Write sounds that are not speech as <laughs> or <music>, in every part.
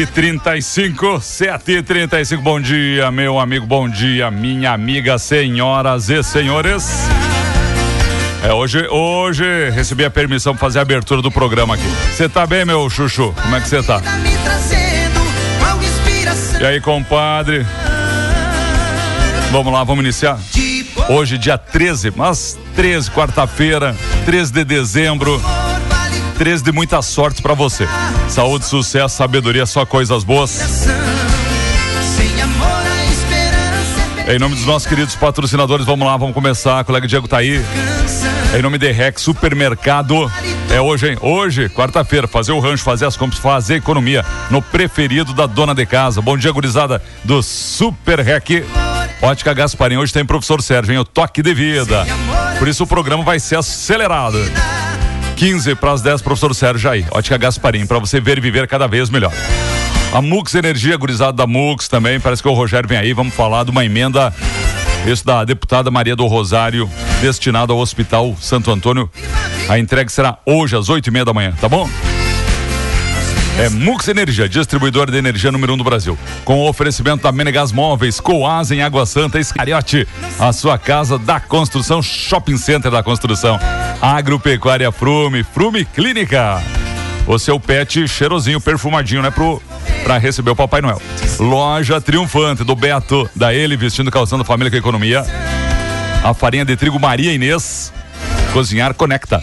7h35, 7h35, bom dia, meu amigo, bom dia, minha amiga, senhoras e senhores. É, hoje, hoje recebi a permissão para fazer a abertura do programa aqui. Você tá bem, meu chuchu? Como é que você tá? Inspiração. E aí, compadre? Vamos lá, vamos iniciar? Hoje, dia 13, mas 13, quarta-feira, 13 de dezembro. Vale 13 de muita sorte pra você. Saúde, sucesso, sabedoria, só coisas boas. Em nome dos nossos queridos patrocinadores, vamos lá, vamos começar. Colega Diego tá aí. Em nome de Rex Supermercado. É hoje, hein? Hoje, quarta-feira, fazer o rancho, fazer as compras, fazer economia no preferido da dona de casa. Bom dia, gurizada do Super Rec. Ótica Gasparim, hoje tem professor Sérgio, hein? O toque de vida. Por isso o programa vai ser acelerado. 15 para as 10, professor Sérgio aí. Ótica Gasparim, para você ver e viver cada vez melhor. A Mux Energia, gurizada da Mux também. Parece que o Rogério vem aí. Vamos falar de uma emenda. Isso da deputada Maria do Rosário, destinada ao Hospital Santo Antônio. A entrega será hoje às oito e meia da manhã, tá bom? É Mux Energia, distribuidor de energia número um do Brasil. Com o oferecimento da Menegas Móveis, Coasa em Água Santa, Escariote, a sua casa da construção, Shopping Center da construção. Agropecuária Frume, Frume Clínica. O seu pet cheirosinho, perfumadinho, né? Pro, pra receber o Papai Noel. Loja Triunfante do Beto, da ele vestindo calçando família com economia. A farinha de trigo Maria Inês. Cozinhar Conecta.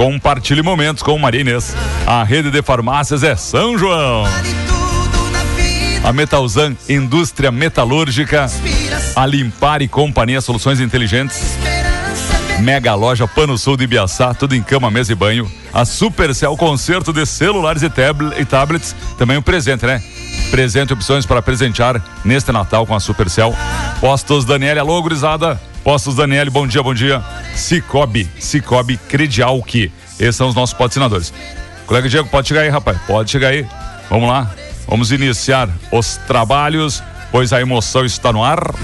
Compartilhe momentos com Maria Inês. A rede de farmácias é São João. A Metalzan Indústria Metalúrgica. A Limpar e Companhia Soluções Inteligentes. esperança. Mega Loja Pano Sul de Ibiaçá, tudo em cama, mesa e banho. A Supercell Concerto de celulares e, tabl- e tablets, também um presente, né? Presente opções para presentear neste Natal com a Supercell. Postos Daniele, alô, gurizada. Postos Daniele, bom dia, bom dia. Cicobi, Cicobi Credial que esses são os nossos patrocinadores. Colega Diego, pode chegar aí, rapaz, pode chegar aí. Vamos lá, vamos iniciar os trabalhos, pois a emoção está no ar.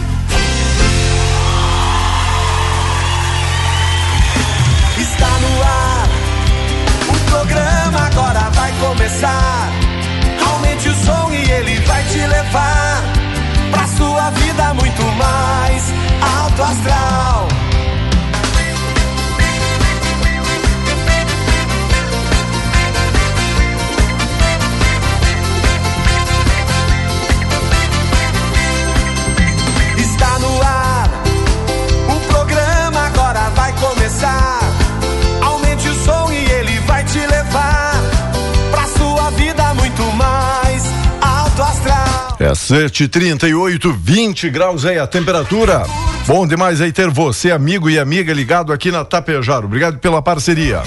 738, 20 graus aí a temperatura. Bom demais aí ter você, amigo e amiga, ligado aqui na Tapejar. Obrigado pela parceria.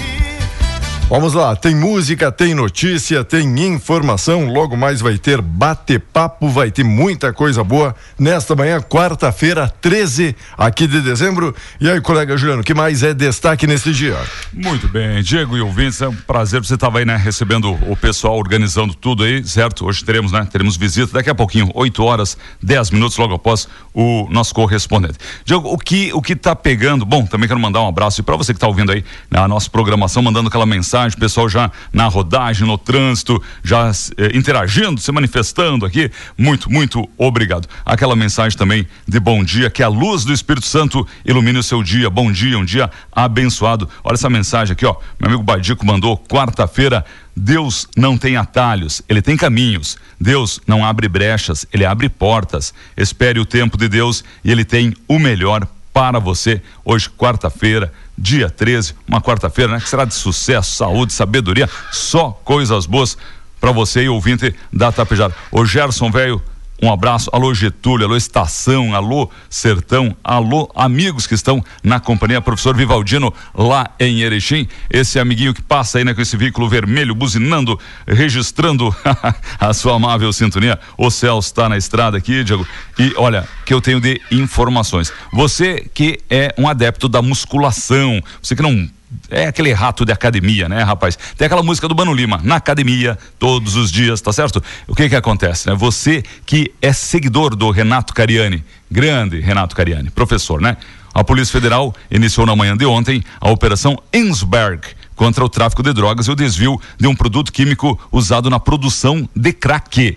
Vamos lá, tem música, tem notícia, tem informação. Logo mais vai ter bate-papo, vai ter muita coisa boa nesta manhã, quarta-feira, 13 aqui de dezembro. E aí, colega Juliano, que mais é destaque nesse dia? Muito bem, Diego e ouvintes, é um prazer você estava aí, né, recebendo o pessoal, organizando tudo aí, certo? Hoje teremos, né, teremos visita daqui a pouquinho, 8 horas, 10 minutos logo após o nosso correspondente. Diego, o que o que tá pegando? Bom, também quero mandar um abraço para você que está ouvindo aí na nossa programação, mandando aquela mensagem, pessoal já na rodagem, no trânsito, já eh, interagindo, se manifestando aqui. Muito, muito obrigado. Aquela mensagem também de bom dia, que a luz do Espírito Santo ilumine o seu dia. Bom dia, um dia abençoado. Olha essa mensagem aqui, ó. Meu amigo Badico mandou quarta-feira. Deus não tem atalhos, ele tem caminhos. Deus não abre brechas, ele abre portas. Espere o tempo de Deus e ele tem o melhor para você. Hoje, quarta-feira, dia 13, uma quarta-feira, né? Que será de sucesso, saúde, sabedoria, só coisas boas para você e ouvinte da Tapejara. O Gerson, velho, um abraço. Alô, Getúlio, alô, Estação, alô, Sertão, alô, amigos que estão na companhia. Professor Vivaldino, lá em Erechim. Esse amiguinho que passa aí né, com esse veículo vermelho, buzinando, registrando <laughs> a sua amável sintonia. O céu está na estrada aqui, Diego. E olha, que eu tenho de informações. Você que é um adepto da musculação, você que não é aquele rato de academia, né, rapaz? Tem aquela música do Mano Lima, na academia, todos os dias, tá certo? O que que acontece, né? Você que é seguidor do Renato Cariani, grande Renato Cariani, professor, né? A Polícia Federal iniciou na manhã de ontem a Operação Ensberg contra o tráfico de drogas e o desvio de um produto químico usado na produção de crack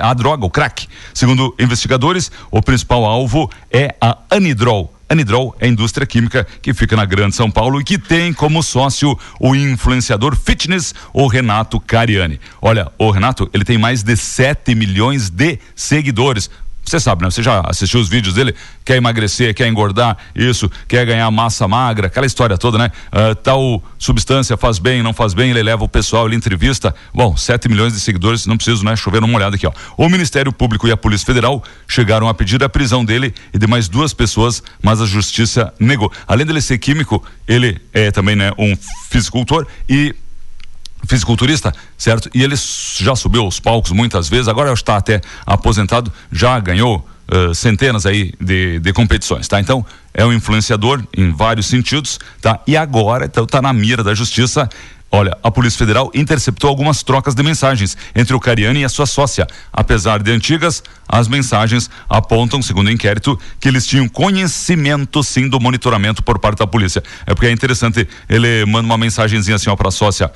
a droga, o crack. Segundo investigadores, o principal alvo é a anidrol, Anidrol é a indústria química que fica na Grande São Paulo e que tem como sócio o influenciador fitness, o Renato Cariani. Olha, o Renato, ele tem mais de 7 milhões de seguidores. Você sabe, né? Você já assistiu os vídeos dele? Quer emagrecer, quer engordar, isso, quer ganhar massa magra, aquela história toda, né? Uh, tal substância faz bem, não faz bem, ele leva o pessoal, ele entrevista. Bom, 7 milhões de seguidores, não preciso, né? Chover uma olhada aqui, ó. O Ministério Público e a Polícia Federal chegaram a pedir a prisão dele e de mais duas pessoas, mas a justiça negou. Além dele ser químico, ele é também, né, um fisicultor e fisiculturista, certo? E ele já subiu aos palcos muitas vezes, agora está até aposentado, já ganhou uh, centenas aí de, de competições, tá? Então, é um influenciador em vários sentidos, tá? E agora então, tá na mira da justiça. Olha, a Polícia Federal interceptou algumas trocas de mensagens entre o Cariani e a sua sócia. Apesar de antigas, as mensagens apontam, segundo o inquérito, que eles tinham conhecimento sim do monitoramento por parte da polícia. É porque é interessante, ele manda uma mensagenzinha assim ó para a sócia.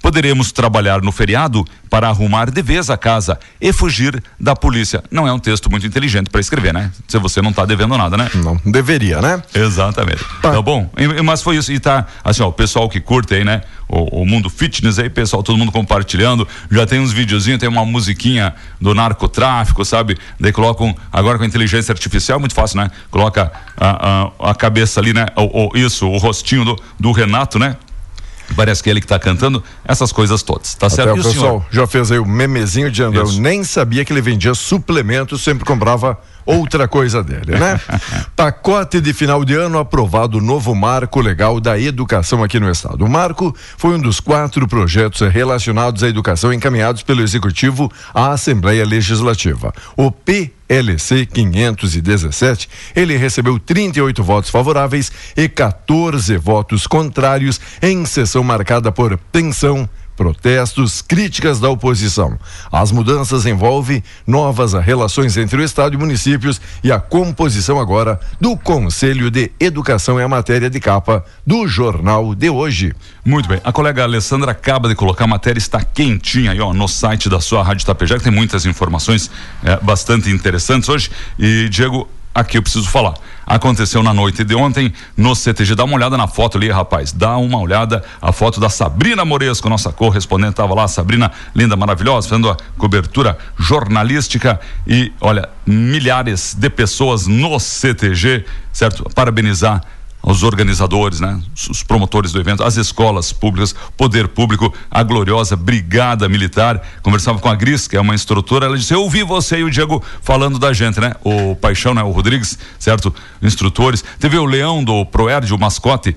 Poderemos trabalhar no feriado para arrumar de vez a casa e fugir da polícia. Não é um texto muito inteligente para escrever, né? Se você não está devendo nada, né? Não deveria, né? Exatamente. Tá, tá bom? Mas foi isso. E tá, assim, ó, o pessoal que curte aí, né? O, o, mundo fitness aí, pessoal, todo mundo compartilhando. Já tem uns videozinhos, tem uma musiquinha do narcotráfico, sabe? Daí colocam, agora com a inteligência artificial, muito fácil, né? Coloca a, a, a cabeça ali, né? O, o, isso, o rostinho do, do Renato, né? Parece que é ele que está cantando essas coisas todas. Tá Até certo? o pessoal senhor? já fez aí o memezinho de André. Eu nem sabia que ele vendia suplementos, sempre comprava outra coisa dele, né? <laughs> Pacote de final de ano aprovado o novo marco legal da educação aqui no estado. O marco foi um dos quatro projetos relacionados à educação encaminhados pelo executivo à Assembleia Legislativa. O PLC 517, ele recebeu 38 votos favoráveis e 14 votos contrários em sessão marcada por tensão, protestos, críticas da oposição. As mudanças envolvem novas relações entre o Estado e municípios e a composição agora do Conselho de Educação é a matéria de capa do jornal de hoje. Muito bem. A colega Alessandra acaba de colocar a matéria, está quentinha aí, ó, no site da sua Rádio Tapejá, que tem muitas informações é, bastante interessantes hoje. E, Diego, aqui eu preciso falar. Aconteceu na noite de ontem no CTG. Dá uma olhada na foto ali, rapaz. Dá uma olhada a foto da Sabrina Moresco, nossa correspondente estava lá, Sabrina, linda, maravilhosa, fazendo a cobertura jornalística e, olha, milhares de pessoas no CTG, certo? Parabenizar os organizadores, né? Os promotores do evento, as escolas públicas, poder público, a gloriosa Brigada Militar. Conversava com a Gris, que é uma instrutora, ela disse: Eu ouvi você e o Diego falando da gente, né? O Paixão, né? O Rodrigues, certo? Instrutores. Teve o Leão do Proerd, o mascote.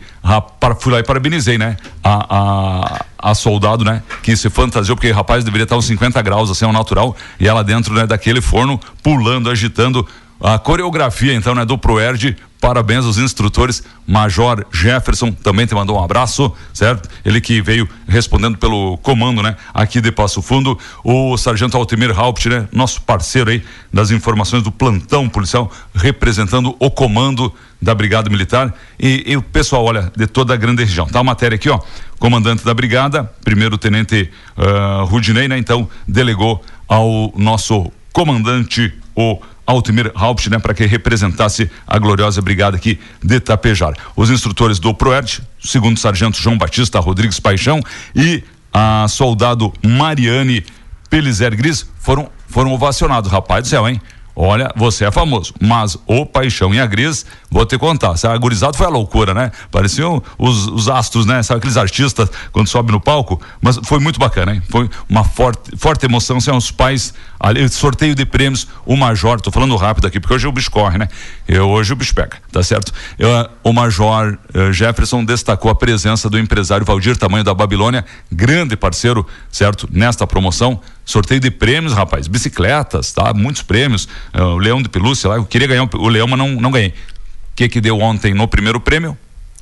fui lá e parabenizei, né? A, a, a, soldado, né? Que se fantasiou, porque rapaz deveria estar uns 50 graus, assim, ao natural, e ela dentro né, daquele forno, pulando, agitando a coreografia, então, né, do Proerd Parabéns aos instrutores. Major Jefferson também te mandou um abraço, certo? Ele que veio respondendo pelo comando, né? Aqui de Passo Fundo. O Sargento Altemir Haupt, né? Nosso parceiro aí das informações do plantão policial, representando o comando da Brigada Militar. E, e o pessoal, olha, de toda a grande região. Tá a matéria aqui, ó. Comandante da Brigada, primeiro tenente uh, Rudinei, né? Então, delegou ao nosso comandante, o Altimir Haupt, né, para que representasse a gloriosa brigada aqui de Tapejar. Os instrutores do ProERD, segundo sargento João Batista Rodrigues Paixão e a soldado Mariane Pelizer Gris foram foram ovacionados, rapaz do céu, hein? Olha, você é famoso, mas o Paixão e a Gris, vou te contar, a gurizada foi a loucura, né? Pareciam os, os astros, né? Sabe aqueles artistas quando sobe no palco? Mas foi muito bacana, hein? Foi uma forte, forte emoção, são os pais, ali, sorteio de prêmios, o Major, tô falando rápido aqui, porque hoje o bicho corre, né? Eu, hoje o bicho pega, tá certo? Eu, o Major uh, Jefferson destacou a presença do empresário Valdir Tamanho da Babilônia, grande parceiro, certo? Nesta promoção, sorteio de prêmios, rapaz, bicicletas, tá? Muitos prêmios. Uh, o Leão de Pelúcia lá, eu queria ganhar o Leão, mas não, não ganhei. O que que deu ontem no primeiro prêmio?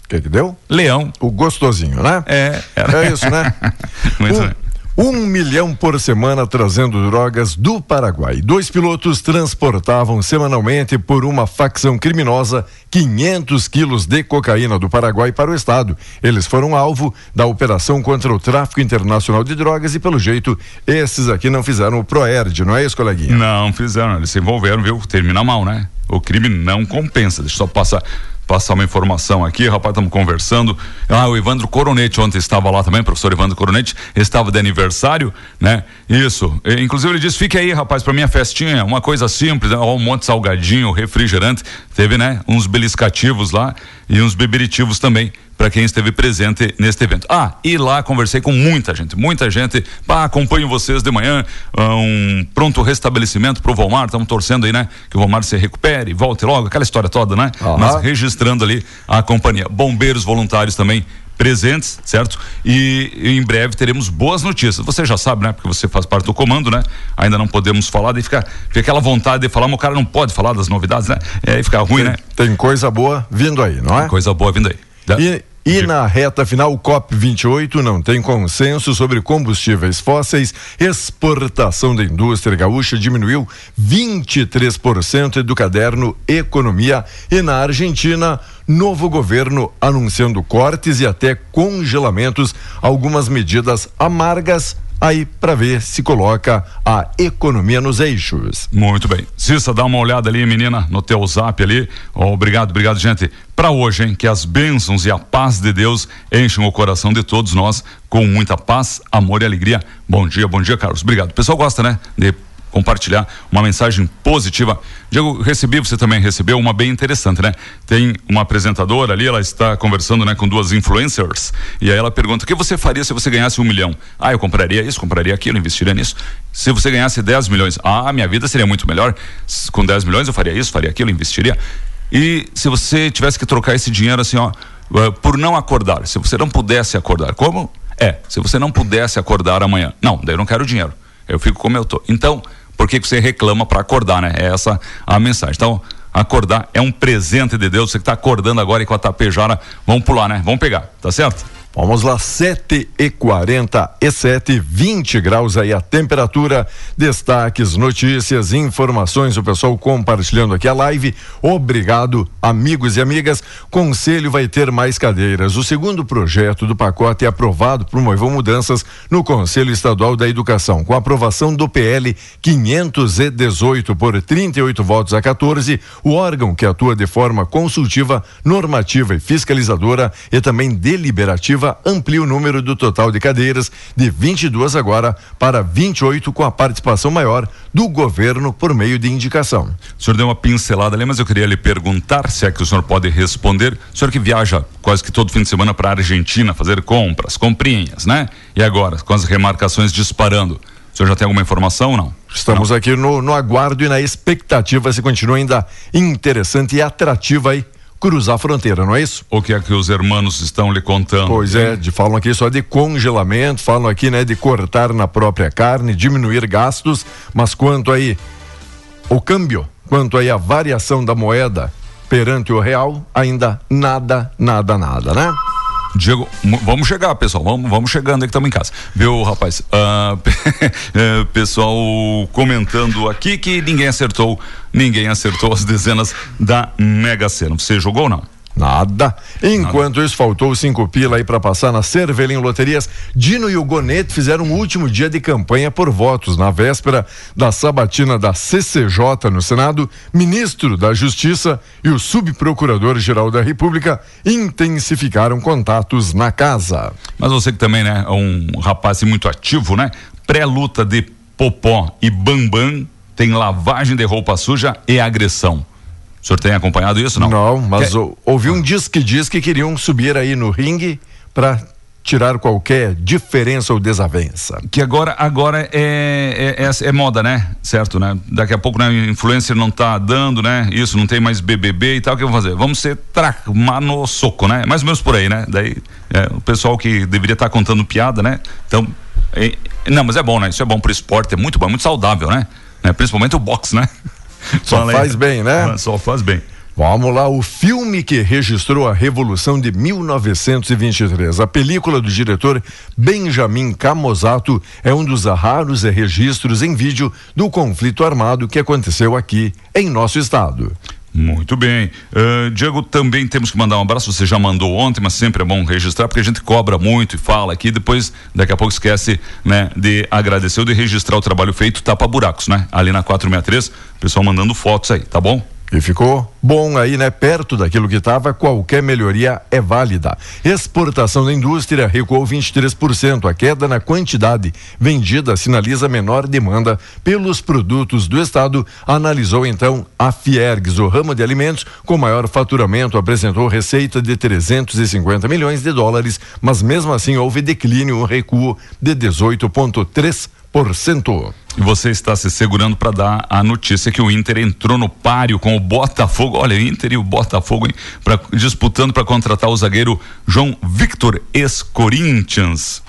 O que que deu? Leão. O gostosinho, né? É, era. É isso, né? <laughs> Muito um, bem. Um milhão por semana trazendo drogas do Paraguai. Dois pilotos transportavam semanalmente por uma facção criminosa 500 quilos de cocaína do Paraguai para o estado. Eles foram alvo da operação contra o tráfico internacional de drogas e, pelo jeito, esses aqui não fizeram o ProERD, não é isso, coleguinha? Não fizeram, eles se envolveram, viu? Termina mal, né? O crime não compensa. Deixa eu só passar passar uma informação aqui, rapaz, estamos conversando. Ah, o Evandro Coronete ontem estava lá também, professor Evandro Coronete, estava de aniversário, né? Isso. E, inclusive ele disse: fique aí, rapaz, para minha festinha, uma coisa simples, né? Um monte de salgadinho, refrigerante. Teve, né? Uns beliscativos lá e uns beberitivos também para quem esteve presente neste evento. Ah, e lá conversei com muita gente, muita gente. Pá, acompanho vocês de manhã. Um pronto restabelecimento pro Volmar. Estamos torcendo aí, né? Que o Volmar se recupere, volte logo, aquela história toda, né? Aham. Mas registrando ali a companhia. Bombeiros voluntários também presentes, certo? E, e em breve teremos boas notícias. Você já sabe, né? Porque você faz parte do comando, né? Ainda não podemos falar, daí fica, fica aquela vontade de falar, mas o cara não pode falar das novidades, né? É, aí fica ruim, né? Tem coisa boa vindo aí, não é? Coisa boa vindo aí. E, e na reta final, o COP28 não tem consenso sobre combustíveis fósseis. Exportação da indústria gaúcha diminuiu 23% do caderno Economia. E na Argentina, novo governo anunciando cortes e até congelamentos, algumas medidas amargas aí para ver se coloca a economia nos eixos. Muito bem. Cissa, dá uma olhada ali, menina, no teu zap ali. Ó, obrigado, obrigado, gente. Para hoje, hein? Que as bênçãos e a paz de Deus enchem o coração de todos nós com muita paz, amor e alegria. Bom dia, bom dia, Carlos. Obrigado. O pessoal gosta, né? De compartilhar uma mensagem positiva. Diego, recebi, você também recebeu uma bem interessante, né? Tem uma apresentadora ali, ela está conversando, né, com duas influencers, e aí ela pergunta: o que você faria se você ganhasse um milhão? Ah, eu compraria isso, compraria aquilo, investiria nisso. Se você ganhasse 10 milhões, ah, minha vida seria muito melhor. Com 10 milhões eu faria isso, faria aquilo, investiria. E se você tivesse que trocar esse dinheiro assim, ó, eh, por não acordar, se você não pudesse acordar, como? É, se você não pudesse acordar amanhã. Não, daí eu não quero dinheiro. Eu fico como eu tô. Então, por que, você reclama para acordar, né? É essa a mensagem. Então, acordar é um presente de Deus. Você que tá acordando agora e com a tapejara, vamos pular, né? Vamos pegar, tá certo? Vamos lá, 7 e 47, 20 graus aí a temperatura. Destaques, notícias, informações, o pessoal compartilhando aqui a live. Obrigado, amigos e amigas. Conselho vai ter mais cadeiras. O segundo projeto do pacote é aprovado promoveu mudanças no Conselho Estadual da Educação. Com aprovação do PL 518 por 38 votos a 14, o órgão que atua de forma consultiva, normativa e fiscalizadora e também deliberativa amplia o número do total de cadeiras de 22 agora para 28 com a participação maior do governo por meio de indicação. O senhor deu uma pincelada ali, mas eu queria lhe perguntar se é que o senhor pode responder. O senhor que viaja quase que todo fim de semana para a Argentina fazer compras, comprinhas, né? E agora, com as remarcações disparando, o senhor já tem alguma informação ou não? Estamos aqui no, no aguardo e na expectativa se continua ainda interessante e atrativa aí cruzar a fronteira, não é isso? O que é que os hermanos estão lhe contando? Pois é, de, falam aqui só de congelamento, falam aqui, né, de cortar na própria carne, diminuir gastos, mas quanto aí o câmbio, quanto aí a variação da moeda perante o real, ainda nada, nada, nada, né? Diego, vamos chegar, pessoal. Vamos, vamos chegando aí que estamos em casa. Viu, rapaz? <laughs> Eh, pessoal comentando aqui que ninguém acertou, ninguém acertou as dezenas da Mega Sena. Você jogou ou não? Nada. Enquanto isso, faltou cinco pila aí para passar na Cervelim Loterias. Dino e o Gonete fizeram um último dia de campanha por votos. Na véspera da sabatina da CCJ no Senado, ministro da Justiça e o subprocurador-geral da República intensificaram contatos na casa. Mas você que também, né, é um rapaz muito ativo, né? Pré-luta de Popó e Bambam tem lavagem de roupa suja e agressão. O senhor tem acompanhado isso, não? Não, mas Que- ouvi um diz que diz que queriam subir aí no ringue para tirar qualquer diferença ou desavença. que agora agora é, é, é, é moda, né? Certo, né? Daqui a pouco, né, influencer não tá dando, né? Isso, não tem mais BBB e tal, o que eu vou fazer? Vamos ser tracma no soco, né? Mais ou menos por aí, né? Daí, é, o pessoal que deveria estar contando piada, né? Então, é- não, mas é bom, né? Isso é bom pro esporte, é muito bom, é muito saudável, né? Né? Principalmente o boxe, né? <laughs> Só Fala aí. faz bem, né? Só faz bem. Vamos lá, o filme que registrou a Revolução de 1923. A película do diretor Benjamin Camozato é um dos raros registros em vídeo do conflito armado que aconteceu aqui em nosso estado. Muito bem. Ah, Diego, também temos que mandar um abraço. Você já mandou ontem, mas sempre é bom registrar, porque a gente cobra muito e fala aqui, depois, daqui a pouco esquece, né, de agradecer ou de registrar o trabalho feito, tapa buracos, né? Ali na 463, o pessoal mandando fotos aí, tá bom? E ficou bom aí, né? Perto daquilo que estava, qualquer melhoria é válida. Exportação da indústria recuou 23%. A queda na quantidade vendida sinaliza menor demanda pelos produtos do Estado, analisou então a Fiergs. O ramo de alimentos com maior faturamento apresentou receita de 350 milhões de dólares, mas mesmo assim houve declínio, um recuo de 18,3%. E você está se segurando para dar a notícia que o Inter entrou no páreo com o Botafogo. Olha, o Inter e o Botafogo hein, pra, disputando para contratar o zagueiro João Victor, ex-Corinthians.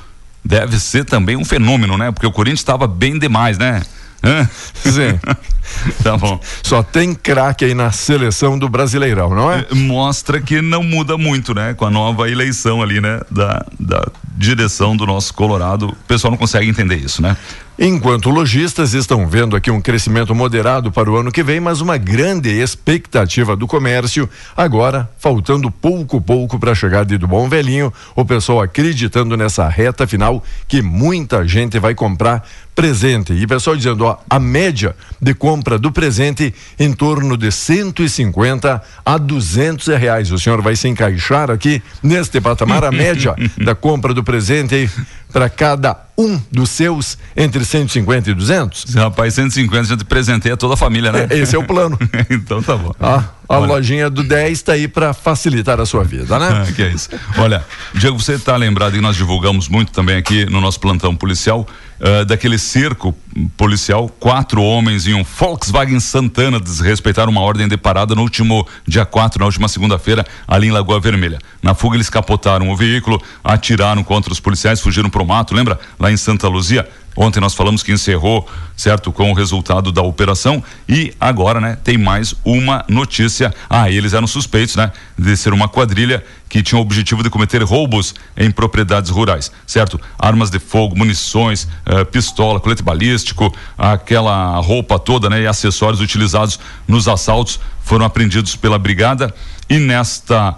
Deve ser também um fenômeno, né? Porque o Corinthians estava bem demais, né? Hã? Sim. <laughs> <laughs> tá bom. Só tem craque aí na seleção do Brasileirão, não é? Mostra que não muda muito, né? Com a nova eleição ali, né? Da, da direção do nosso Colorado. O pessoal não consegue entender isso, né? Enquanto lojistas estão vendo aqui um crescimento moderado para o ano que vem, mas uma grande expectativa do comércio. Agora, faltando pouco pouco para a chegada do bom velhinho, o pessoal acreditando nessa reta final que muita gente vai comprar presente. E o pessoal dizendo, ó, a média de compra do presente em torno de 150 a 200 reais. O senhor vai se encaixar aqui neste patamar, a média <laughs> da compra do presente para cada um dos seus entre 150 e 200? Esse rapaz, 150, a gente presenteia toda a família, né? É, esse é o plano. <laughs> então tá bom. Ah, a Olha. lojinha do 10 está aí para facilitar a sua vida, né? Ah, que é isso. Olha, Diego, você está lembrado que nós divulgamos muito também aqui no nosso plantão policial ah, daquele cerco policial, quatro homens em um Volkswagen Santana desrespeitaram uma ordem de parada no último dia 4, na última segunda-feira, ali em Lagoa Vermelha. Na fuga eles capotaram o veículo, atiraram contra os policiais, fugiram pro mato, lembra? Lá em Santa Luzia. Ontem nós falamos que encerrou, certo, com o resultado da operação e agora, né, tem mais uma notícia. Ah, eles eram suspeitos, né, de ser uma quadrilha que tinha o objetivo de cometer roubos em propriedades rurais, certo? Armas de fogo, munições, eh, pistola, colete balístico, aquela roupa toda, né, e acessórios utilizados nos assaltos foram apreendidos pela brigada e nesta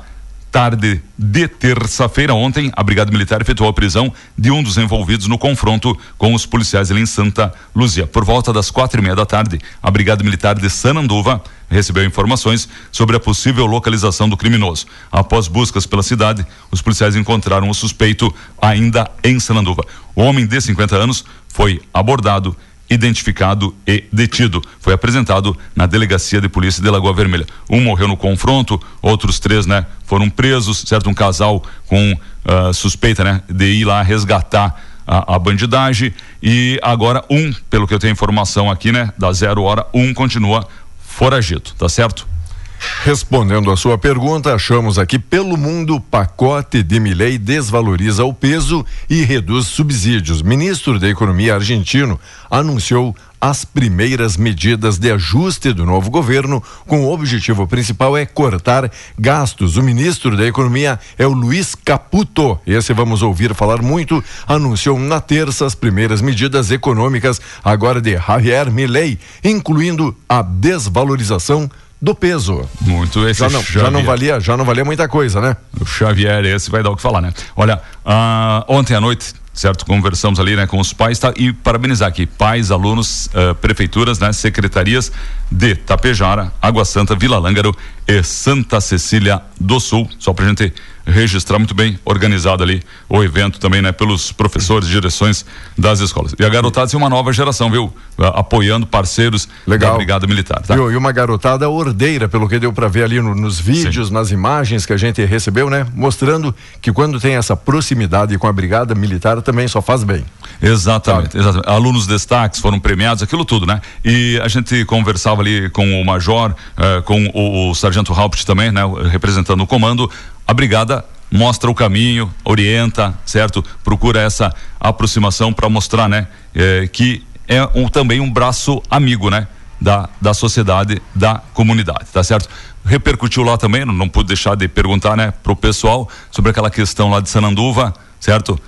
tarde de terça-feira, ontem, a Brigada Militar efetuou a prisão de um dos envolvidos no confronto com os policiais ali em Santa Luzia. Por volta das quatro e meia da tarde, a Brigada Militar de Sananduva recebeu informações sobre a possível localização do criminoso. Após buscas pela cidade, os policiais encontraram o suspeito ainda em Sananduva. O homem de 50 anos foi abordado identificado e detido. Foi apresentado na delegacia de polícia de Lagoa Vermelha. Um morreu no confronto, outros três, né, foram presos, certo? Um casal com ah, suspeita, né, de ir lá resgatar a, a bandidagem e agora um, pelo que eu tenho informação aqui, né, da zero hora, um continua foragido, tá certo? Respondendo a sua pergunta, achamos aqui pelo mundo pacote de Milei desvaloriza o peso e reduz subsídios. Ministro da Economia argentino anunciou as primeiras medidas de ajuste do novo governo, com o objetivo principal é cortar gastos. O ministro da Economia é o Luiz Caputo. Esse vamos ouvir falar muito. Anunciou na terça as primeiras medidas econômicas agora de Javier Milei, incluindo a desvalorização do peso. Muito esse Já não, já não valia, já não valia muita coisa, né? O Xavier, esse vai dar o que falar, né? Olha, ah, ontem à noite, certo? Conversamos ali, né, com os pais tá? e parabenizar aqui, pais, alunos, ah, prefeituras, né, secretarias de Tapejara, Água Santa, Vila Lângaro e Santa Cecília do Sul. Só pra gente registrar muito bem organizado ali o evento também, né? Pelos professores, direções das escolas. E a garotada tem uma nova geração, viu? Apoiando parceiros Legal. da Brigada Militar. Tá? E, e uma garotada ordeira, pelo que deu para ver ali no, nos vídeos, Sim. nas imagens que a gente recebeu, né? Mostrando que quando tem essa proximidade com a Brigada Militar também só faz bem. Exatamente, exatamente. Alunos destaques foram premiados, aquilo tudo, né? E a gente conversava ali com o Major, eh, com o, o Sargento Haupt também, né? Representando o comando a brigada mostra o caminho, orienta, certo? Procura essa aproximação para mostrar, né, é, que é um, também um braço amigo, né, da, da sociedade, da comunidade, tá certo? Repercutiu lá também, não, não pude deixar de perguntar, né, pro pessoal sobre aquela questão lá de Sananduva, certo?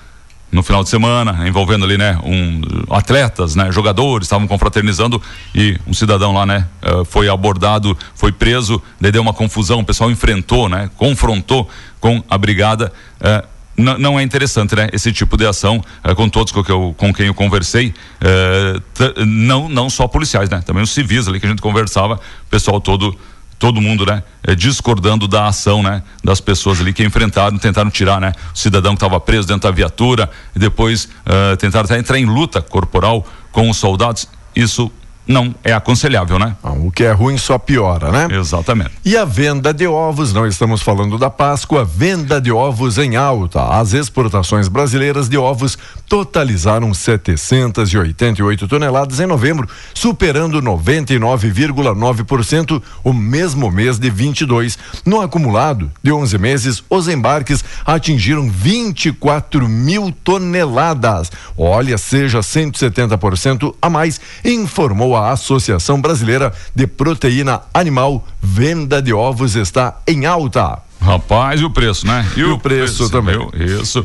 No final de semana, envolvendo ali, né, um, atletas, né, jogadores, estavam confraternizando e um cidadão lá, né, uh, foi abordado, foi preso, daí deu uma confusão, o pessoal enfrentou, né, confrontou com a brigada. Uh, não é interessante, né? Esse tipo de ação uh, com todos com, que eu, com quem eu conversei, não não só policiais, né? Também os civis ali que a gente conversava, o pessoal todo todo mundo, né, é, discordando da ação, né, das pessoas ali que enfrentaram, tentaram tirar, né, o cidadão que estava preso dentro da viatura e depois uh, tentaram até entrar em luta corporal com os soldados. Isso não é aconselhável, né? o que é ruim só piora, né? Exatamente. E a venda de ovos, não estamos falando da Páscoa, venda de ovos em alta. As exportações brasileiras de ovos totalizaram 788 toneladas em novembro, superando 99,9% o mesmo mês de 22. No acumulado de 11 meses, os embarques atingiram 24 mil toneladas. Olha, seja 170% a mais, informou a Associação Brasileira de Proteína Animal, venda de ovos está em alta. Rapaz, e o preço, né? E, e o, preço, preço também. Isso.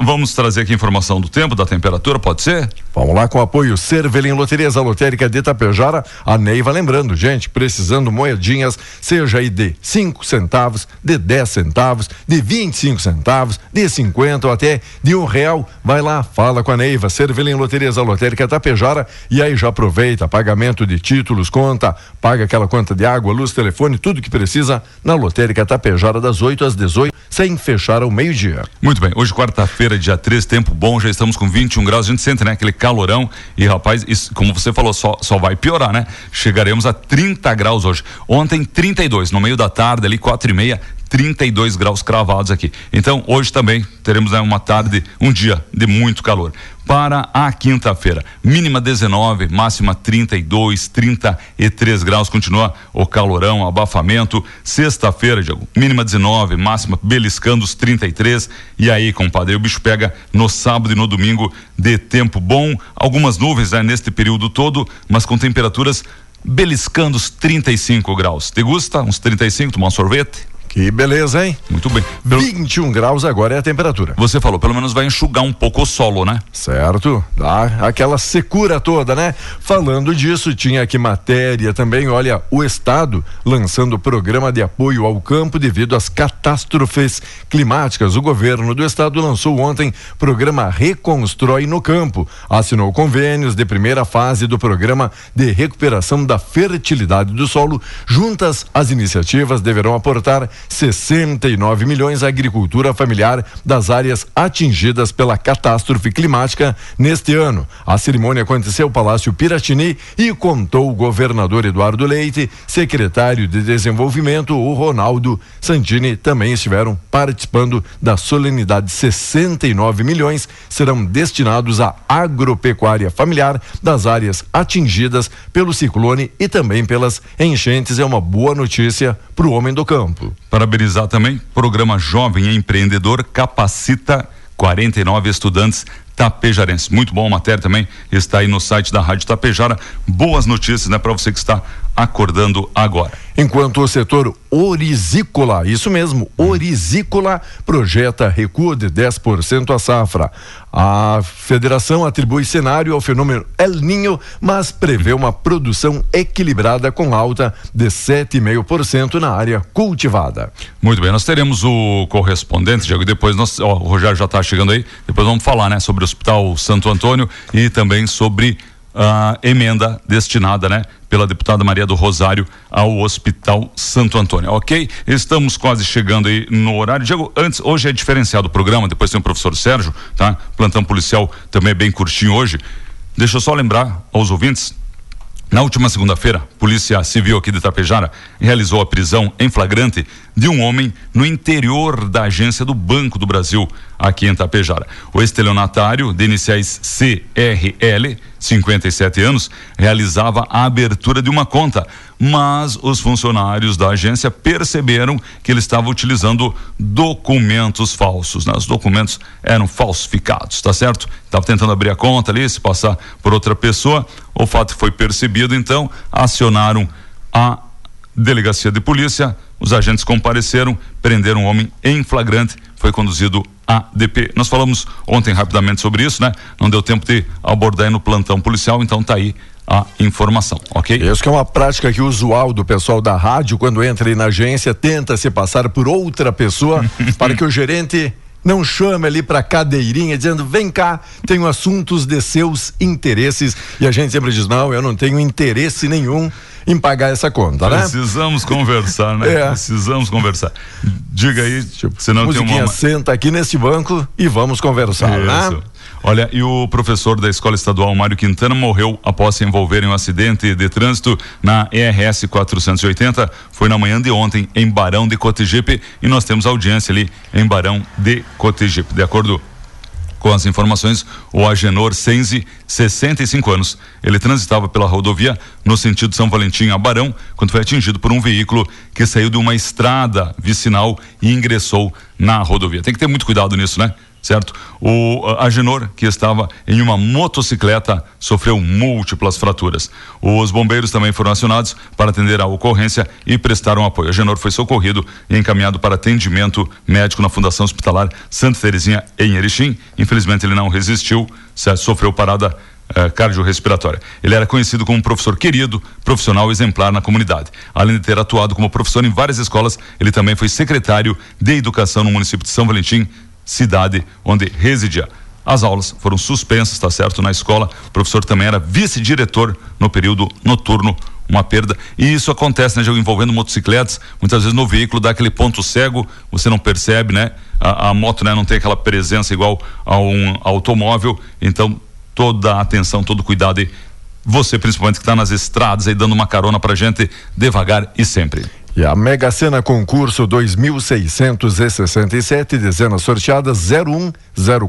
Vamos trazer aqui informação do tempo, da temperatura, pode ser? Vamos lá com apoio Cervelim Loterias, a lotérica de Itapejara, a Neiva lembrando, gente, precisando moedinhas, seja aí de 5 centavos, de 10 centavos, de 25 centavos, de 50 ou até de um real, vai lá, fala com a Neiva, Cervelim Loterias, a lotérica Itapejara e aí já aproveita, pagamento de títulos, conta, paga aquela conta de água, luz, telefone, tudo que precisa na lotérica Itapejara das 8 às 18, sem fechar ao meio-dia. Muito bem, hoje quarta-feira, dia 13, tempo bom, já estamos com 21 graus, a gente sente, né, aquele calorão e rapaz, isso, como você falou, só, só vai piorar, né? Chegaremos a 30 graus hoje. Ontem 32, no meio da tarde ali, quatro e meia, 32 graus cravados aqui. Então, hoje também teremos né, uma tarde, um dia de muito calor. Para a quinta-feira, mínima 19, máxima 32, 33 graus, continua o calorão, abafamento. Sexta-feira, Diego, mínima 19, máxima beliscando os 33. E aí, compadre, o bicho pega no sábado e no domingo de tempo bom, algumas nuvens né, neste período todo, mas com temperaturas beliscando os 35 graus. Te gusta? Uns 35, tomar um sorvete? Que beleza, hein? Muito bem. Pelo... 21 graus agora é a temperatura. Você falou, pelo menos vai enxugar um pouco o solo, né? Certo. Dá aquela secura toda, né? Falando disso, tinha aqui matéria também, olha, o Estado lançando programa de apoio ao campo devido às catástrofes climáticas. O governo do Estado lançou ontem programa Reconstrói no Campo. Assinou convênios de primeira fase do programa de recuperação da fertilidade do solo. Juntas, as iniciativas deverão aportar 69 milhões à agricultura familiar das áreas atingidas pela catástrofe climática neste ano. A cerimônia aconteceu no Palácio Piratini e contou o governador Eduardo Leite, secretário de Desenvolvimento, o Ronaldo Santini, também estiveram participando da solenidade. 69 milhões serão destinados à agropecuária familiar das áreas atingidas pelo ciclone e também pelas enchentes. É uma boa notícia para o homem do campo. Parabenizar também, programa Jovem Empreendedor capacita 49 estudantes tapejarenses. Muito bom a matéria também, está aí no site da Rádio Tapejara. Boas notícias, né, para você que está acordando agora. Enquanto o setor orizícola, isso mesmo, orizícola, projeta recuo de 10% a safra. A federação atribui cenário ao fenômeno El Ninho, mas prevê uma produção equilibrada com alta de 7,5% na área cultivada. Muito bem, nós teremos o correspondente, Diego, depois nós, ó, o Rogério já está chegando aí, depois vamos falar, né, sobre o Hospital Santo Antônio e também sobre a emenda destinada, né, pela deputada Maria do Rosário ao Hospital Santo Antônio, ok? Estamos quase chegando aí no horário. Diego, antes, hoje é diferenciado o programa, depois tem o professor Sérgio, tá? Plantão policial também é bem curtinho hoje. Deixa eu só lembrar aos ouvintes, na última segunda-feira, Polícia Civil aqui de Itapejara realizou a prisão em flagrante de um homem no interior da agência do Banco do Brasil, aqui em Itapejara. O estelionatário, de iniciais CRL, 57 anos, realizava a abertura de uma conta, mas os funcionários da agência perceberam que ele estava utilizando documentos falsos. Né? Os documentos eram falsificados, tá certo? Estava tentando abrir a conta ali, se passar por outra pessoa. O fato foi percebido, então acionaram a delegacia de polícia. Os agentes compareceram, prenderam um homem em flagrante, foi conduzido a DP. Nós falamos ontem rapidamente sobre isso, né? Não deu tempo de abordar no plantão policial, então tá aí a informação, ok? Isso que é uma prática que usual do pessoal da rádio, quando entra aí na agência, tenta se passar por outra pessoa <laughs> para que o gerente não chame ali para cadeirinha dizendo vem cá, tenho assuntos de seus interesses e a gente sempre diz não, eu não tenho interesse nenhum em pagar essa conta, né? Precisamos conversar, né? <laughs> É. Precisamos conversar. Diga aí, tipo, senão tem uma senta aqui nesse banco e vamos conversar, né? Isso. né? Olha, e o professor da Escola Estadual Mário Quintana morreu após se envolver em um acidente de trânsito na ERS 480. Foi na manhã de ontem em Barão de Cotegipe e nós temos audiência ali em Barão de Cotegipe. De acordo com as informações, o Agenor Senzi, 65 anos, ele transitava pela rodovia no sentido São Valentim a Barão, quando foi atingido por um veículo que saiu de uma estrada vicinal e ingressou na rodovia. Tem que ter muito cuidado nisso, né? Certo? O Agenor, que estava em uma motocicleta, sofreu múltiplas fraturas. Os bombeiros também foram acionados para atender a ocorrência e prestaram apoio. Agenor foi socorrido e encaminhado para atendimento médico na Fundação Hospitalar Santa Terezinha em Erechim. Infelizmente ele não resistiu, sofreu parada eh, cardiorrespiratória. Ele era conhecido como um professor querido, profissional exemplar na comunidade. Além de ter atuado como professor em várias escolas, ele também foi secretário de Educação no município de São Valentim, cidade onde residia. As aulas foram suspensas, está certo, na escola. O professor também era vice-diretor no período noturno, uma perda. E isso acontece, né, envolvendo motocicletas, muitas vezes no veículo dá aquele ponto cego, você não percebe, né? A, a moto, né, não tem aquela presença igual a um automóvel, então toda a atenção, todo cuidado e você principalmente que está nas estradas aí dando uma carona pra gente devagar e sempre. E a Mega Sena concurso 2667, dezenas sorteadas 01,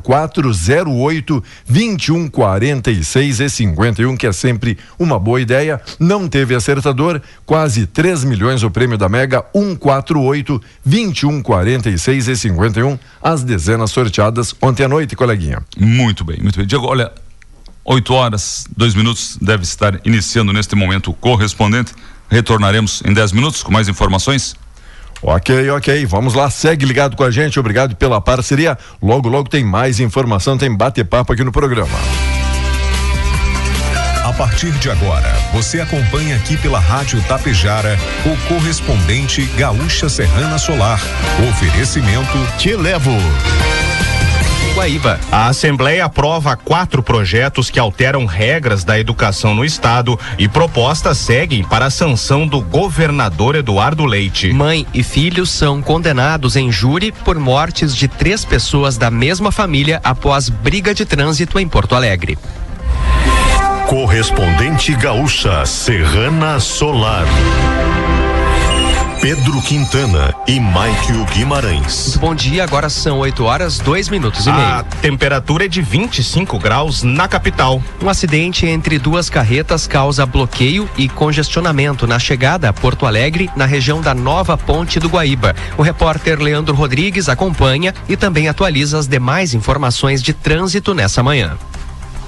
04, 08, 21, 46 e 51, que é sempre uma boa ideia. Não teve acertador, quase 3 milhões o prêmio da Mega 148, 21, 46 e 51, as dezenas sorteadas ontem à noite, coleguinha. Muito bem, muito bem. Diego, olha, 8 horas, 2 minutos deve estar iniciando neste momento o correspondente Retornaremos em 10 minutos com mais informações. Ok, ok. Vamos lá, segue ligado com a gente. Obrigado pela parceria. Logo, logo tem mais informação, tem bate-papo aqui no programa. A partir de agora, você acompanha aqui pela Rádio Tapejara o correspondente Gaúcha Serrana Solar. Oferecimento Te Levo. Guaíba. A Assembleia aprova quatro projetos que alteram regras da educação no estado e propostas seguem para a sanção do governador Eduardo Leite. Mãe e filho são condenados em júri por mortes de três pessoas da mesma família após briga de trânsito em Porto Alegre. Correspondente Gaúcha Serrana Solar. Pedro Quintana e Maikio Guimarães. Muito bom dia, agora são 8 horas, 2 minutos e meio. A temperatura é de 25 graus na capital. Um acidente entre duas carretas causa bloqueio e congestionamento na chegada a Porto Alegre, na região da nova Ponte do Guaíba. O repórter Leandro Rodrigues acompanha e também atualiza as demais informações de trânsito nessa manhã.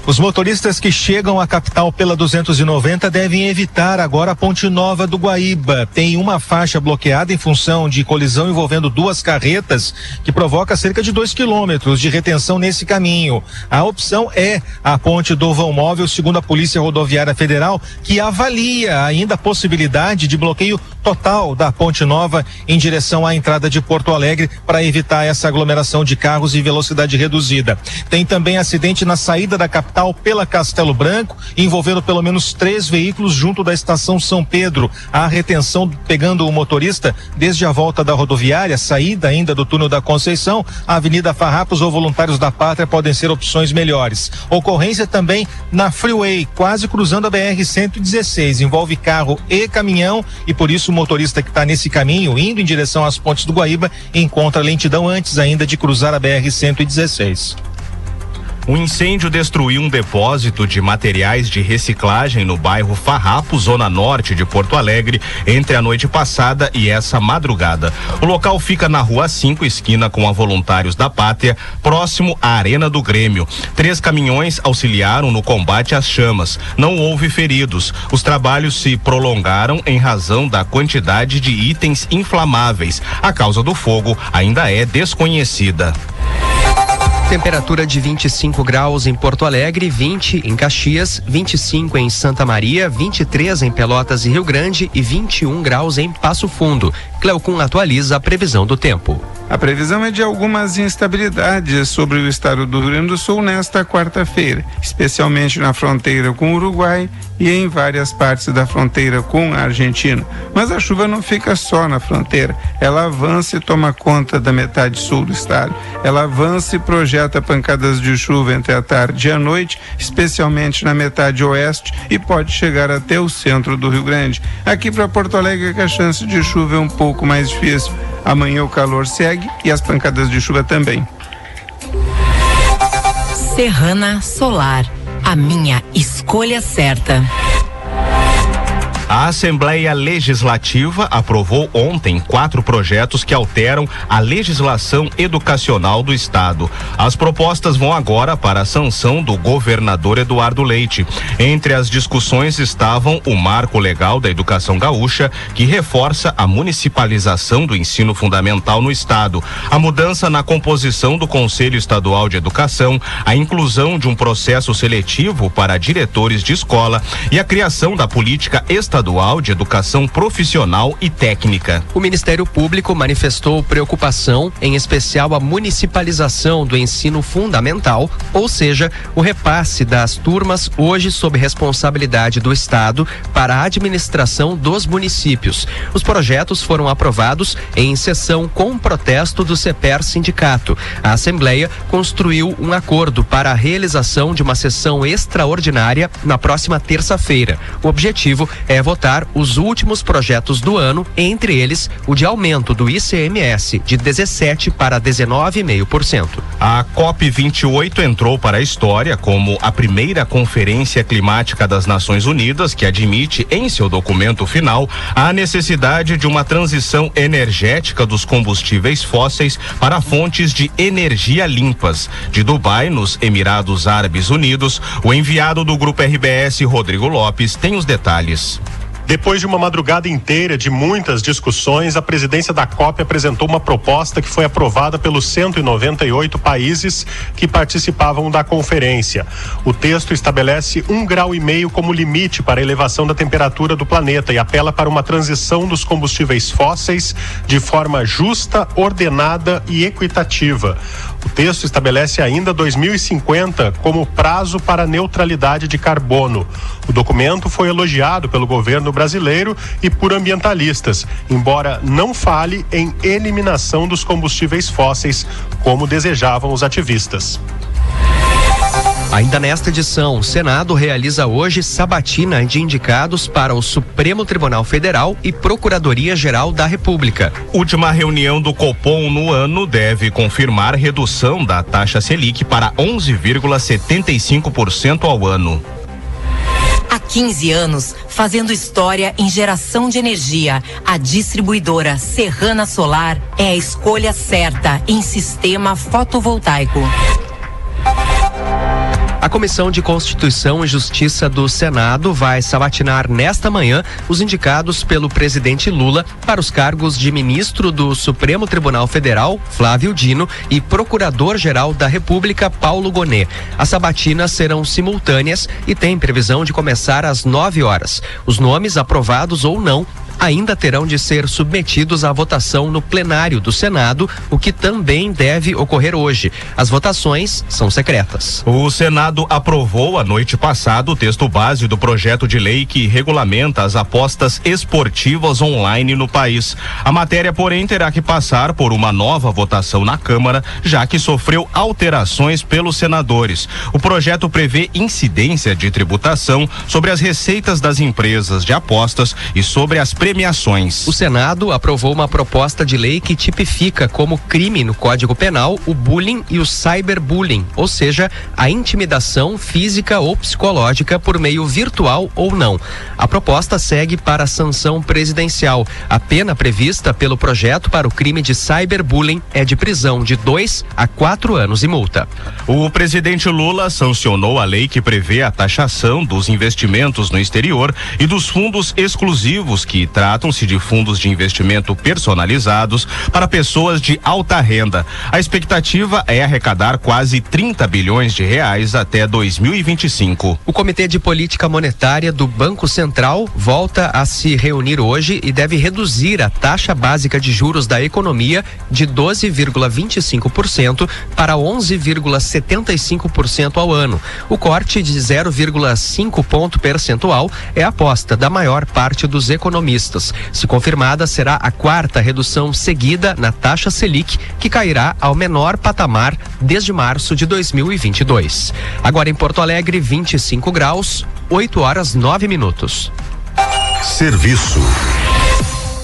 Os motoristas que chegam à capital pela 290 devem evitar agora a Ponte Nova do Guaíba. Tem uma faixa bloqueada em função de colisão envolvendo duas carretas, que provoca cerca de dois quilômetros de retenção nesse caminho. A opção é a Ponte do Vão Móvel, segundo a Polícia Rodoviária Federal, que avalia ainda a possibilidade de bloqueio total da Ponte Nova em direção à entrada de Porto Alegre para evitar essa aglomeração de carros e velocidade reduzida. Tem também acidente na saída da capital pela Castelo Branco, envolvendo pelo menos três veículos junto da estação São Pedro. Há retenção pegando o motorista desde a volta da rodoviária, saída ainda do túnel da Conceição, a Avenida Farrapos ou Voluntários da Pátria podem ser opções melhores. Ocorrência também na Freeway, quase cruzando a BR-116. Envolve carro e caminhão e por isso o motorista que está nesse caminho, indo em direção às pontes do Guaíba, encontra lentidão antes ainda de cruzar a BR-116. Um incêndio destruiu um depósito de materiais de reciclagem no bairro Farrapo, zona norte de Porto Alegre, entre a noite passada e essa madrugada. O local fica na rua 5, esquina com a Voluntários da Pátria, próximo à Arena do Grêmio. Três caminhões auxiliaram no combate às chamas. Não houve feridos. Os trabalhos se prolongaram em razão da quantidade de itens inflamáveis. A causa do fogo ainda é desconhecida. Temperatura de 25 graus em Porto Alegre, 20 em Caxias, 25 em Santa Maria, 23 em Pelotas e Rio Grande e 21 graus em Passo Fundo. Cleocum atualiza a previsão do tempo. A previsão é de algumas instabilidades sobre o estado do Rio Grande do Sul nesta quarta-feira, especialmente na fronteira com o Uruguai e em várias partes da fronteira com a Argentina. Mas a chuva não fica só na fronteira, ela avança e toma conta da metade sul do estado. Ela avança e projeta pancadas de chuva entre a tarde e a noite, especialmente na metade oeste e pode chegar até o centro do Rio Grande. Aqui para Porto Alegre, a chance de chuva é um pouco mais difícil. Amanhã o calor segue e as pancadas de chuva também. Serrana Solar, a minha escolha certa. A Assembleia Legislativa aprovou ontem quatro projetos que alteram a legislação educacional do Estado. As propostas vão agora para a sanção do governador Eduardo Leite. Entre as discussões estavam o marco legal da educação gaúcha, que reforça a municipalização do ensino fundamental no Estado, a mudança na composição do Conselho Estadual de Educação, a inclusão de um processo seletivo para diretores de escola e a criação da política estadual Estadual de Educação Profissional e Técnica. O Ministério Público manifestou preocupação, em especial a municipalização do ensino fundamental, ou seja, o repasse das turmas hoje sob responsabilidade do Estado para a administração dos municípios. Os projetos foram aprovados em sessão com protesto do CEPER Sindicato. A Assembleia construiu um acordo para a realização de uma sessão extraordinária na próxima terça-feira. O objetivo é votar os últimos projetos do ano, entre eles o de aumento do ICMS de 17 para 19,5%. A COP28 entrou para a história como a primeira conferência climática das Nações Unidas que admite em seu documento final a necessidade de uma transição energética dos combustíveis fósseis para fontes de energia limpas. De Dubai, nos Emirados Árabes Unidos, o enviado do grupo RBS, Rodrigo Lopes, tem os detalhes. Depois de uma madrugada inteira de muitas discussões, a presidência da COP apresentou uma proposta que foi aprovada pelos 198 países que participavam da conferência. O texto estabelece um grau e meio como limite para a elevação da temperatura do planeta e apela para uma transição dos combustíveis fósseis de forma justa, ordenada e equitativa. O texto estabelece ainda 2050 como prazo para a neutralidade de carbono. O documento foi elogiado pelo governo brasileiro e por ambientalistas, embora não fale em eliminação dos combustíveis fósseis, como desejavam os ativistas. Ainda nesta edição, o Senado realiza hoje sabatina de indicados para o Supremo Tribunal Federal e Procuradoria-Geral da República. Última reunião do Copom no ano deve confirmar redução da taxa Selic para 11,75% ao ano. Há 15 anos, fazendo história em geração de energia, a distribuidora Serrana Solar é a escolha certa em sistema fotovoltaico. A Comissão de Constituição e Justiça do Senado vai sabatinar nesta manhã os indicados pelo presidente Lula para os cargos de ministro do Supremo Tribunal Federal, Flávio Dino, e procurador-geral da República, Paulo Gonet. As sabatinas serão simultâneas e tem previsão de começar às 9 horas. Os nomes aprovados ou não ainda terão de ser submetidos à votação no plenário do Senado, o que também deve ocorrer hoje. As votações são secretas. O Senado aprovou a noite passada o texto base do projeto de lei que regulamenta as apostas esportivas online no país. A matéria, porém, terá que passar por uma nova votação na Câmara, já que sofreu alterações pelos senadores. O projeto prevê incidência de tributação sobre as receitas das empresas de apostas e sobre as premiações. O Senado aprovou uma proposta de lei que tipifica como crime no Código Penal o bullying e o cyberbullying, ou seja, a intimidação física ou psicológica por meio virtual ou não. A proposta segue para a sanção presidencial. A pena prevista pelo projeto para o crime de cyberbullying é de prisão de dois a quatro anos e multa. O presidente Lula sancionou a lei que prevê a taxação dos investimentos no exterior e dos fundos exclusivos que tratam-se de fundos de investimento personalizados para pessoas de alta renda. A expectativa é arrecadar quase 30 bilhões de reais até 2025. O Comitê de Política Monetária do Banco Central volta a se reunir hoje e deve reduzir a taxa básica de juros da economia de 12,25% para 11,75% ao ano. O corte de 0,5 ponto percentual é a aposta da maior parte dos economistas. Se confirmada, será a quarta redução seguida na taxa Selic, que cairá ao menor patamar desde março de 2022. Agora em Porto Alegre, 25 graus, 8 horas 9 minutos. Serviço.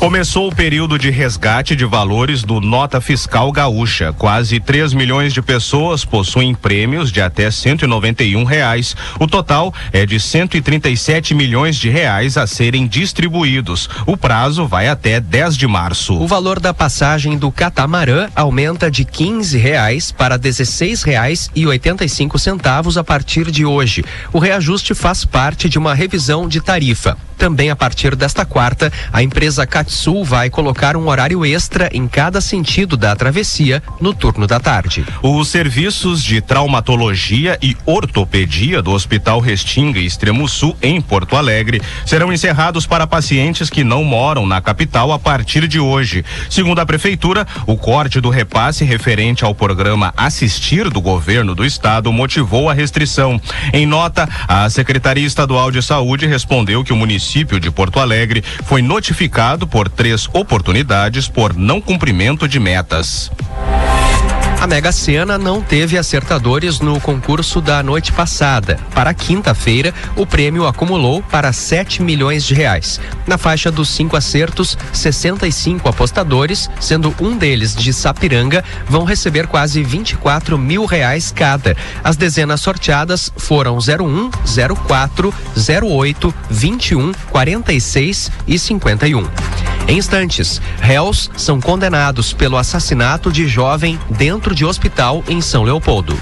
Começou o período de resgate de valores do Nota Fiscal Gaúcha. Quase 3 milhões de pessoas possuem prêmios de até 191 reais. O total é de 137 milhões de reais a serem distribuídos. O prazo vai até 10 de março. O valor da passagem do catamarã aumenta de 15 reais para 16 reais e 85 centavos a partir de hoje. O reajuste faz parte de uma revisão de tarifa. Também a partir desta quarta, a empresa Catsul vai colocar um horário extra em cada sentido da travessia no turno da tarde. Os serviços de traumatologia e ortopedia do Hospital Restinga Extremo Sul, em Porto Alegre, serão encerrados para pacientes que não moram na capital a partir de hoje. Segundo a Prefeitura, o corte do repasse referente ao programa Assistir do governo do estado motivou a restrição. Em nota, a Secretaria Estadual de Saúde respondeu que o município de Porto Alegre foi notificado por três oportunidades por não cumprimento de metas. A Mega Sena não teve acertadores no concurso da noite passada. Para quinta-feira, o prêmio acumulou para 7 milhões de reais. Na faixa dos cinco acertos, 65 apostadores, sendo um deles de Sapiranga, vão receber quase 24 mil reais cada. As dezenas sorteadas foram 01, 04, 08, 21, 46 e 51. Em instantes, réus são condenados pelo assassinato de jovem dentro de hospital em São Leopoldo.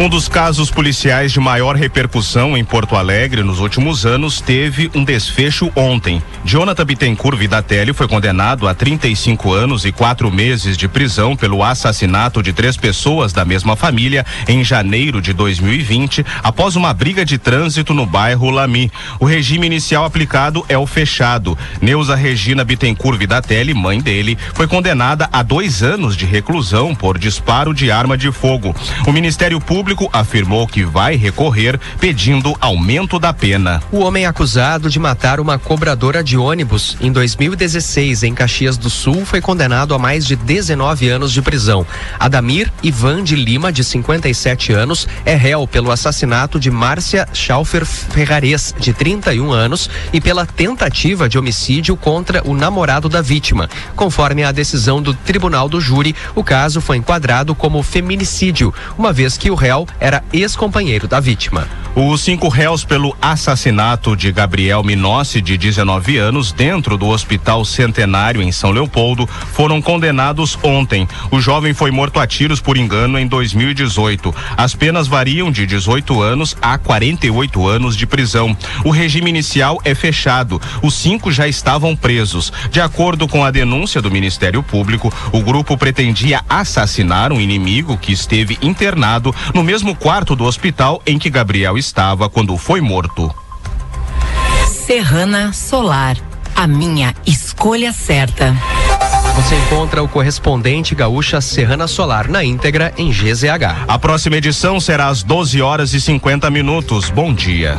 Um dos casos policiais de maior repercussão em Porto Alegre nos últimos anos teve um desfecho ontem. Jonathan Bittencourt Vidatelli foi condenado a 35 anos e quatro meses de prisão pelo assassinato de três pessoas da mesma família em janeiro de 2020, após uma briga de trânsito no bairro Lami. O regime inicial aplicado é o fechado. Neuza Regina Bittencourt Vidatelli, mãe dele, foi condenada a dois anos de reclusão por disparo de arma de fogo. O Ministério Público afirmou que vai recorrer pedindo aumento da pena. O homem acusado de matar uma cobradora de ônibus em 2016 em Caxias do Sul foi condenado a mais de 19 anos de prisão. Adamir Ivan de Lima, de 57 anos, é réu pelo assassinato de Márcia Schaufer Ferrares, de 31 anos, e pela tentativa de homicídio contra o namorado da vítima. Conforme a decisão do Tribunal do Júri, o caso foi enquadrado como feminicídio, uma vez que o réu era ex-companheiro da vítima. Os cinco réus pelo assassinato de Gabriel Minossi, de 19 anos, dentro do Hospital Centenário em São Leopoldo, foram condenados ontem. O jovem foi morto a tiros por engano em 2018. As penas variam de 18 anos a 48 anos de prisão. O regime inicial é fechado. Os cinco já estavam presos. De acordo com a denúncia do Ministério Público, o grupo pretendia assassinar um inimigo que esteve internado no mesmo quarto do hospital em que Gabriel estava quando foi morto. Serrana Solar, a minha escolha certa. Você encontra o correspondente gaúcha Serrana Solar na íntegra em GZH. A próxima edição será às 12 horas e 50 minutos. Bom dia.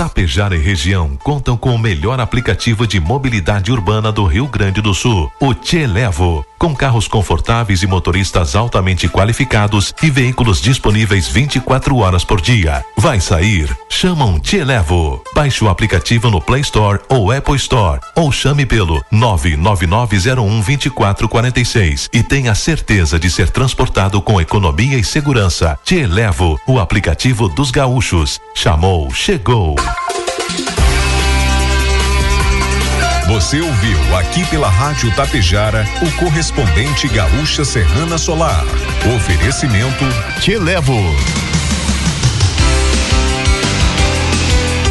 Tapejara e região contam com o melhor aplicativo de mobilidade urbana do Rio Grande do Sul, o Te Levo. Com carros confortáveis e motoristas altamente qualificados e veículos disponíveis 24 horas por dia. Vai sair? Chama um Te Levo. Baixe o aplicativo no Play Store ou Apple Store ou chame pelo 999012446 e tenha certeza de ser transportado com economia e segurança. Te Levo, o aplicativo dos gaúchos. Chamou, chegou. Você ouviu aqui pela Rádio Tapejara o correspondente Gaúcha Serrana Solar. Oferecimento Te Levo.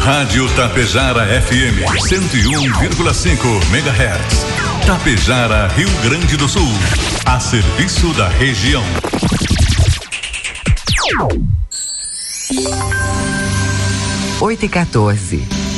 Rádio Tapejara FM 101,5 MHz. Tapejara, Rio Grande do Sul. A serviço da região. Oito e 14.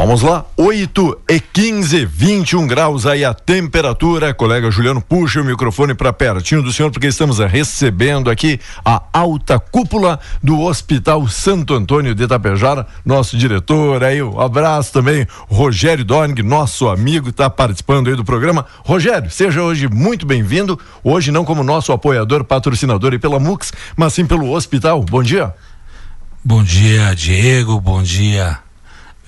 Vamos lá, 8 e 15, 21 graus aí a temperatura. Colega Juliano, puxa o microfone para pertinho do senhor, porque estamos recebendo aqui a alta cúpula do Hospital Santo Antônio de Itapejara, nosso diretor aí, um abraço também, Rogério Dorning, nosso amigo, está participando aí do programa. Rogério, seja hoje muito bem-vindo, hoje não como nosso apoiador, patrocinador e pela MUX, mas sim pelo hospital. Bom dia. Bom dia, Diego, bom dia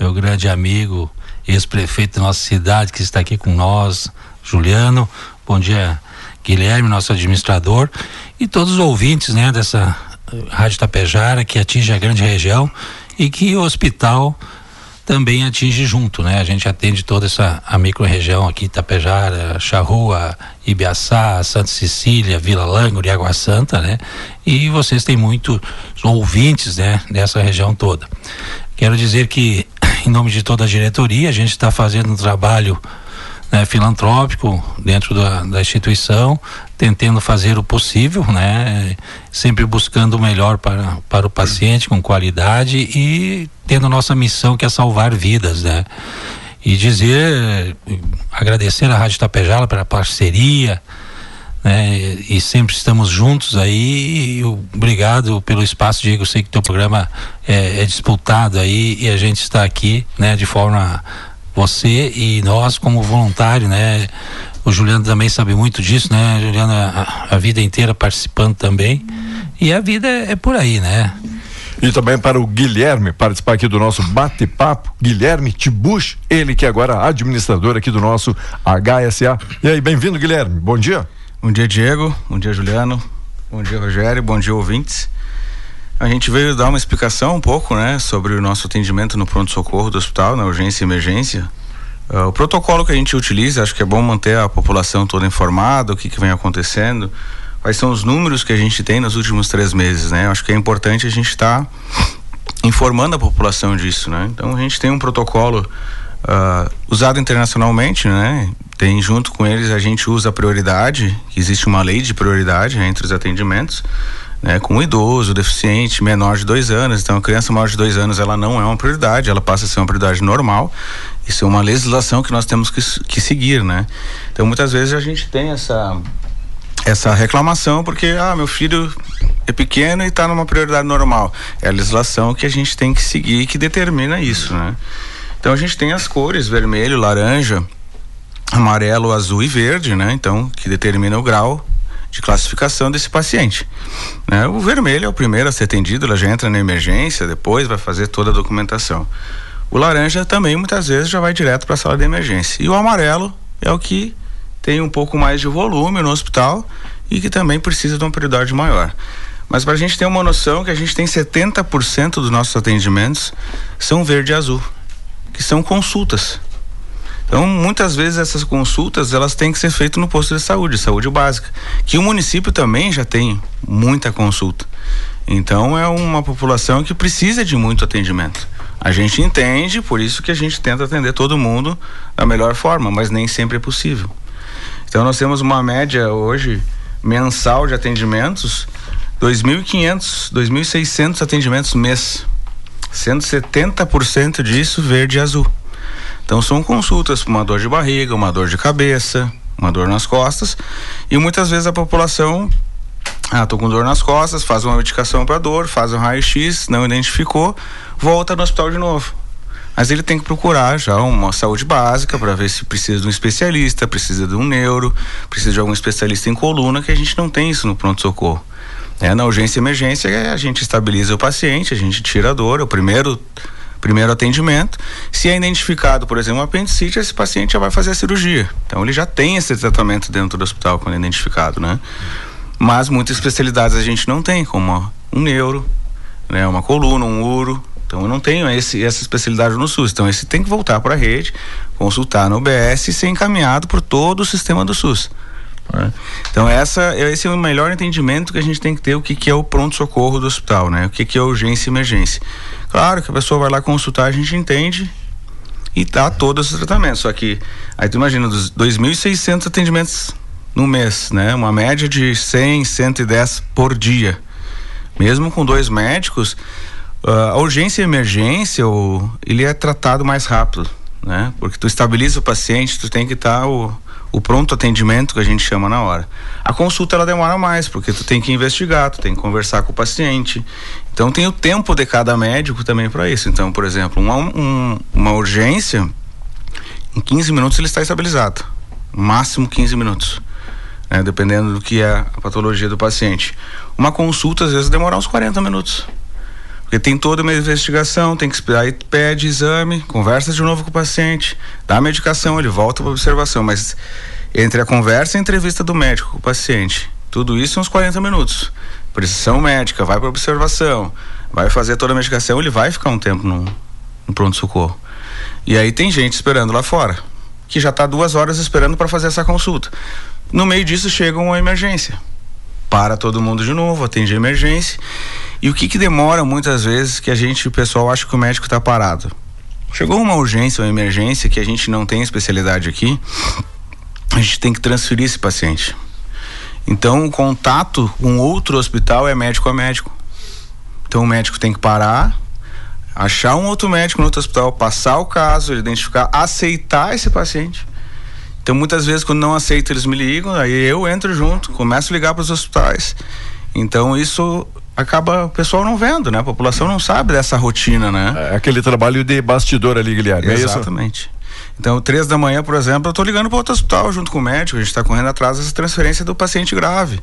meu grande amigo, ex-prefeito da nossa cidade, que está aqui com nós, Juliano. Bom dia, Guilherme, nosso administrador, e todos os ouvintes né, dessa Rádio Tapejara, que atinge a grande região e que o hospital também atinge junto, né? A gente atende toda essa a micro-região aqui, Tapejara, Charrua, Ibiaçá, Santa Cecília, Vila Langre, Água Santa, né? E vocês têm muitos ouvintes, né? Dessa região toda. Quero dizer que em nome de toda a diretoria, a gente está fazendo um trabalho né, filantrópico dentro da, da, instituição, tentando fazer o possível, né, sempre buscando o melhor para, para o paciente com qualidade e tendo nossa missão que é salvar vidas, né. E dizer, agradecer a Rádio Tapejala pela parceria, né? E sempre estamos juntos aí. Obrigado pelo espaço, Diego. Sei que teu programa é, é, disputado aí e a gente está aqui, né? De forma você e nós como voluntário, né? O Juliano também sabe muito disso, né? Juliano a, vida inteira participando também. E a vida é, é por aí, né? E também para o Guilherme participar aqui do nosso bate-papo, Guilherme Tibuch, ele que é agora administrador aqui do nosso HSA. E aí, bem-vindo, Guilherme. Bom dia. Bom dia, Diego. Bom dia, Juliano. Bom dia, Rogério. Bom dia, ouvintes. A gente veio dar uma explicação um pouco, né, sobre o nosso atendimento no pronto-socorro do hospital, na urgência e emergência. Uh, o protocolo que a gente utiliza, acho que é bom manter a população toda informada, o que, que vem acontecendo, quais são os números que a gente tem nos últimos três meses, né? Acho que é importante a gente estar tá informando a população disso, né? Então a gente tem um protocolo uh, usado internacionalmente, né? Tem junto com eles a gente usa a prioridade, existe uma lei de prioridade né, entre os atendimentos, né, com o idoso, deficiente, menor de dois anos. Então, a criança maior de dois anos ela não é uma prioridade, ela passa a ser uma prioridade normal. Isso é uma legislação que nós temos que, que seguir, né? Então, muitas vezes a gente tem essa essa reclamação porque ah meu filho é pequeno e está numa prioridade normal é a legislação que a gente tem que seguir que determina isso né então a gente tem as cores vermelho laranja amarelo, azul e verde, né? Então, que determina o grau de classificação desse paciente. Né? O vermelho é o primeiro a ser atendido, ela já entra na emergência, depois vai fazer toda a documentação. O laranja também muitas vezes já vai direto para a sala de emergência. E o amarelo é o que tem um pouco mais de volume no hospital e que também precisa de uma prioridade maior. Mas para a gente ter uma noção que a gente tem 70% dos nossos atendimentos são verde e azul, que são consultas. Então, muitas vezes essas consultas, elas têm que ser feitas no posto de saúde, saúde básica, que o município também já tem muita consulta. Então é uma população que precisa de muito atendimento. A gente entende, por isso que a gente tenta atender todo mundo da melhor forma, mas nem sempre é possível. Então nós temos uma média hoje mensal de atendimentos, 2.500, 2.600 atendimentos mês, sendo 70% disso verde e azul. Então são consultas para uma dor de barriga, uma dor de cabeça, uma dor nas costas e muitas vezes a população ah, tô com dor nas costas, faz uma medicação para dor, faz um raio-x, não identificou, volta no hospital de novo. Mas ele tem que procurar já uma saúde básica para ver se precisa de um especialista, precisa de um neuro, precisa de algum especialista em coluna, que a gente não tem isso no pronto-socorro. É, na urgência e emergência, a gente estabiliza o paciente, a gente tira a dor, é o primeiro primeiro atendimento. Se é identificado, por exemplo, um apendicite, esse paciente já vai fazer a cirurgia. Então ele já tem esse tratamento dentro do hospital quando é identificado, né? Mas muitas especialidades a gente não tem, como um neuro, né, uma coluna, um uro. Então eu não tenho esse, essa especialidade no SUS. Então esse tem que voltar para a rede, consultar no UBS e ser encaminhado por todo o sistema do SUS. Né? Então essa, esse é o melhor entendimento que a gente tem que ter o que, que é o pronto socorro do hospital, né? O que, que é urgência e emergência. Claro que a pessoa vai lá consultar, a gente entende e dá todos os tratamentos. Só que aí tu imagina dos 2.600 atendimentos no mês, né? Uma média de 100, 110 por dia. Mesmo com dois médicos, uh, a urgência e emergência, o, ele é tratado mais rápido, né? Porque tu estabiliza o paciente, tu tem que estar tá o, o pronto atendimento que a gente chama na hora. A consulta ela demora mais, porque tu tem que investigar, tu tem que conversar com o paciente. Então tem o tempo de cada médico também para isso. Então, por exemplo, uma, um, uma urgência, em 15 minutos ele está estabilizado. Máximo 15 minutos né? dependendo do que é a patologia do paciente. Uma consulta às vezes demora uns 40 minutos. Porque tem toda uma investigação, tem que esperar, pede exame, conversa de novo com o paciente, dá a medicação, ele volta para observação, mas entre a conversa e a entrevista do médico com o paciente, tudo isso uns 40 minutos. Precisão médica, vai para observação, vai fazer toda a medicação, ele vai ficar um tempo no, no pronto-socorro. E aí tem gente esperando lá fora, que já está duas horas esperando para fazer essa consulta. No meio disso chega uma emergência. Para todo mundo de novo, atende a emergência. E o que que demora muitas vezes que a gente, o pessoal acha que o médico está parado. Chegou uma urgência, uma emergência que a gente não tem especialidade aqui, a gente tem que transferir esse paciente. Então, o contato com outro hospital é médico a médico. Então, o médico tem que parar, achar um outro médico no outro hospital, passar o caso, identificar, aceitar esse paciente então, muitas vezes, quando não aceito, eles me ligam, aí eu entro junto, começo a ligar para os hospitais. Então, isso acaba o pessoal não vendo, né? A população não sabe dessa rotina, né? É aquele trabalho de bastidor ali, Guilherme. Exatamente. É então, três da manhã, por exemplo, eu estou ligando para outro hospital junto com o médico, a gente está correndo atrás dessa transferência do paciente grave.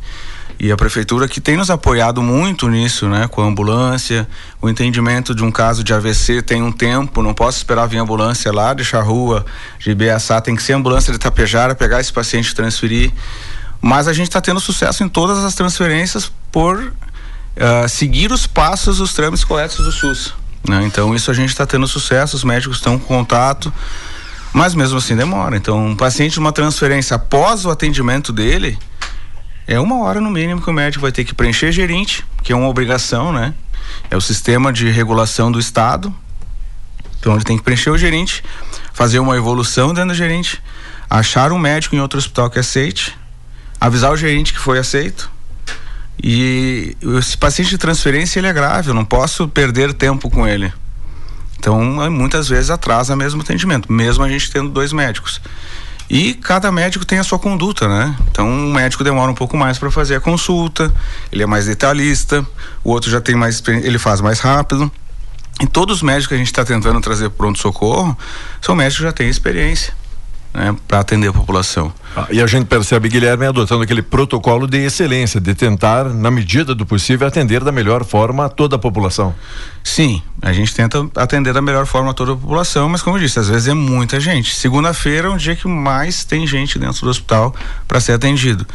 E a prefeitura que tem nos apoiado muito nisso, né? Com a ambulância, o entendimento de um caso de AVC tem um tempo, não posso esperar vir ambulância lá, deixar a rua de Beaçá, tem que ser ambulância de Tapejara, pegar esse paciente e transferir. Mas a gente está tendo sucesso em todas as transferências por uh, seguir os passos, os trâmites corretos do SUS. Né? Então isso a gente está tendo sucesso, os médicos estão com contato, mas mesmo assim demora. Então um paciente uma transferência após o atendimento dele, é uma hora no mínimo que o médico vai ter que preencher gerente, que é uma obrigação, né? É o sistema de regulação do Estado. Então ele tem que preencher o gerente, fazer uma evolução dentro do gerente, achar um médico em outro hospital que aceite, avisar o gerente que foi aceito. E esse paciente de transferência ele é grave, eu não posso perder tempo com ele. Então, muitas vezes atrasa mesmo atendimento, mesmo a gente tendo dois médicos. E cada médico tem a sua conduta, né? Então, um médico demora um pouco mais para fazer a consulta, ele é mais detalhista, o outro já tem mais, ele faz mais rápido. E todos os médicos que a gente está tentando trazer pronto-socorro são médicos que já têm experiência né, para atender a população. Ah, e a gente percebe, Guilherme, adotando aquele protocolo de excelência, de tentar, na medida do possível, atender da melhor forma toda a população. Sim, a gente tenta atender da melhor forma toda a população, mas como eu disse, às vezes é muita gente. Segunda-feira é um dia que mais tem gente dentro do hospital para ser atendido.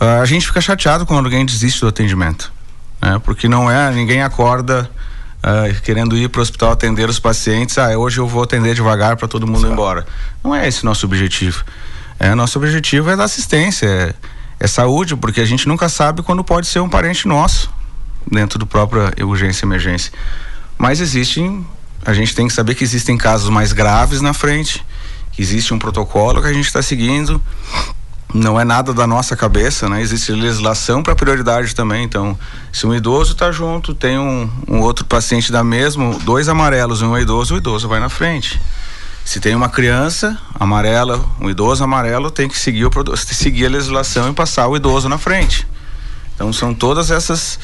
Uh, a gente fica chateado quando alguém desiste do atendimento, né? Porque não é, ninguém acorda uh, querendo ir para o hospital atender os pacientes. Ah, hoje eu vou atender devagar para todo mundo ir embora. Não é esse nosso objetivo. É, nosso objetivo é dar assistência, é, é, saúde, porque a gente nunca sabe quando pode ser um parente nosso. dentro do próprio urgência e emergência. Mas existem, a gente tem que saber que existem casos mais graves na frente, que existe um protocolo que a gente está seguindo. Não é nada da nossa cabeça, né? Existe legislação para prioridade também. Então, se um idoso está junto, tem um, um outro paciente da mesma, dois amarelos e um idoso, o idoso vai na frente. Se tem uma criança amarela, um idoso amarelo, tem que seguir, o, seguir a legislação e passar o idoso na frente. Então são todas essas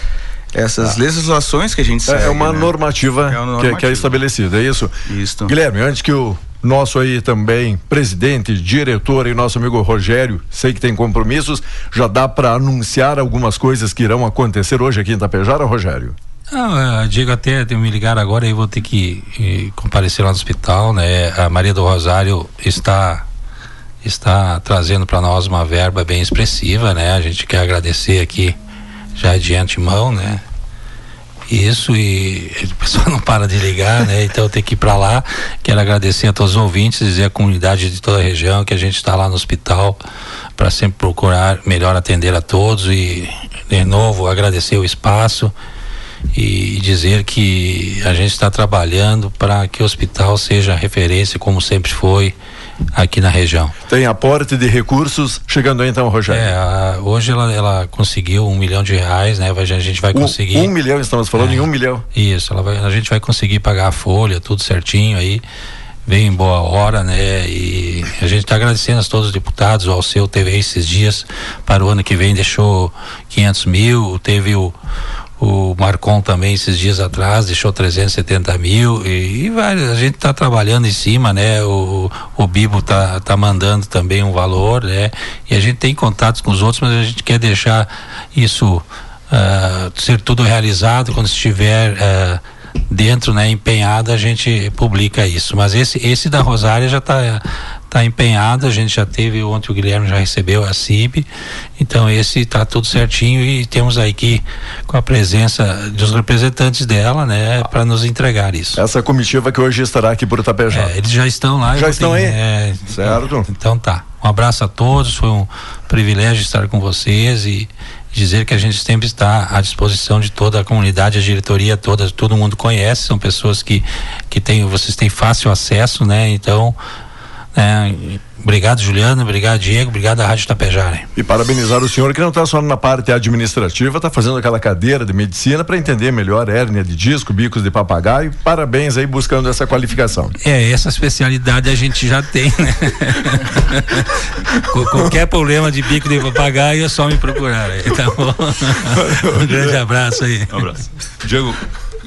essas ah. legislações que a gente segue. É uma né? normativa, é uma normativa. Que, que, é estabelecida, é isso? Isso. Guilherme, antes que o nosso aí também presidente, diretor e nosso amigo Rogério, sei que tem compromissos, já dá para anunciar algumas coisas que irão acontecer hoje aqui em Tapejara, Rogério? Ah, Diego até me ligar agora e vou ter que eh, comparecer lá no hospital, né? A Maria do Rosário está está trazendo para nós uma verba bem expressiva, né? A gente quer agradecer aqui já de antemão, né? Isso e o pessoal <laughs> não para de ligar, né? Então tenho que ir para lá. Quero agradecer a todos os ouvintes, dizer à comunidade de toda a região que a gente está lá no hospital para sempre procurar melhor atender a todos e de novo agradecer o espaço e dizer que a gente está trabalhando para que o hospital seja referência como sempre foi aqui na região. Tem aporte de recursos chegando aí então, Rogério? É, a, hoje ela, ela conseguiu um milhão de reais, né? A gente vai conseguir. Um, um milhão, estamos falando é, em um milhão. Isso, ela vai, a gente vai conseguir pagar a folha, tudo certinho aí. Vem em boa hora, né? E a gente está agradecendo a todos os deputados. O Alceu teve esses dias para o ano que vem, deixou 500 mil. Teve o, o Marcon também esses dias atrás deixou 370 mil e, e a gente está trabalhando em cima, né? O, o Bibo tá, tá mandando também um valor, né? E a gente tem contatos com os outros, mas a gente quer deixar isso uh, ser tudo realizado quando estiver uh, dentro, né? Empenhado, a gente publica isso. Mas esse, esse da Rosária já está está empenhado, a gente já teve, ontem o Guilherme já recebeu a CIB, então esse está tudo certinho e temos aí que com a presença dos representantes dela, né, para nos entregar isso. Essa comitiva que hoje estará aqui por Itapejá. É, eles já estão lá. Já estão tenho, aí? É, certo. Então tá. Um abraço a todos, foi um privilégio estar com vocês e dizer que a gente sempre está à disposição de toda a comunidade, a diretoria toda, todo mundo conhece, são pessoas que que tem, vocês têm fácil acesso, né? Então, é, obrigado, Juliano. Obrigado, Diego. Obrigado à Rádio Tapejara. E parabenizar o senhor que não está só na parte administrativa, está fazendo aquela cadeira de medicina para entender melhor hérnia de disco, bicos de papagaio. Parabéns aí buscando essa qualificação. É, essa especialidade a gente já tem, né? Qualquer problema de bico de papagaio é só me procurar. Aí, tá bom? <laughs> um grande abraço aí. Um abraço. Diego,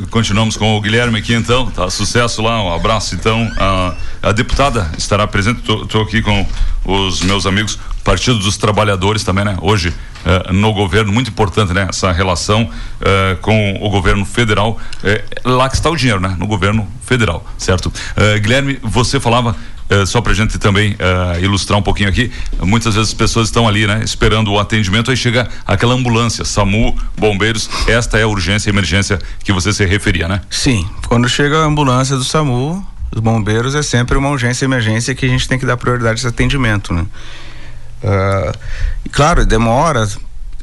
continuamos com o Guilherme aqui então, tá? Sucesso lá, um abraço então. A, a deputada estará presente, estou aqui com os meus amigos, Partido dos Trabalhadores também, né? Hoje eh, no governo, muito importante, né? Essa relação eh, com o governo federal, eh, lá que está o dinheiro, né? No governo federal, certo? Guilherme, você falava Uh, só para a gente também uh, ilustrar um pouquinho aqui, muitas vezes as pessoas estão ali, né, esperando o atendimento, aí chega aquela ambulância, SAMU, bombeiros, esta é a urgência e emergência que você se referia, né? Sim, quando chega a ambulância do SAMU, os bombeiros é sempre uma urgência e emergência que a gente tem que dar prioridade a esse atendimento, né? Uh, claro, demora,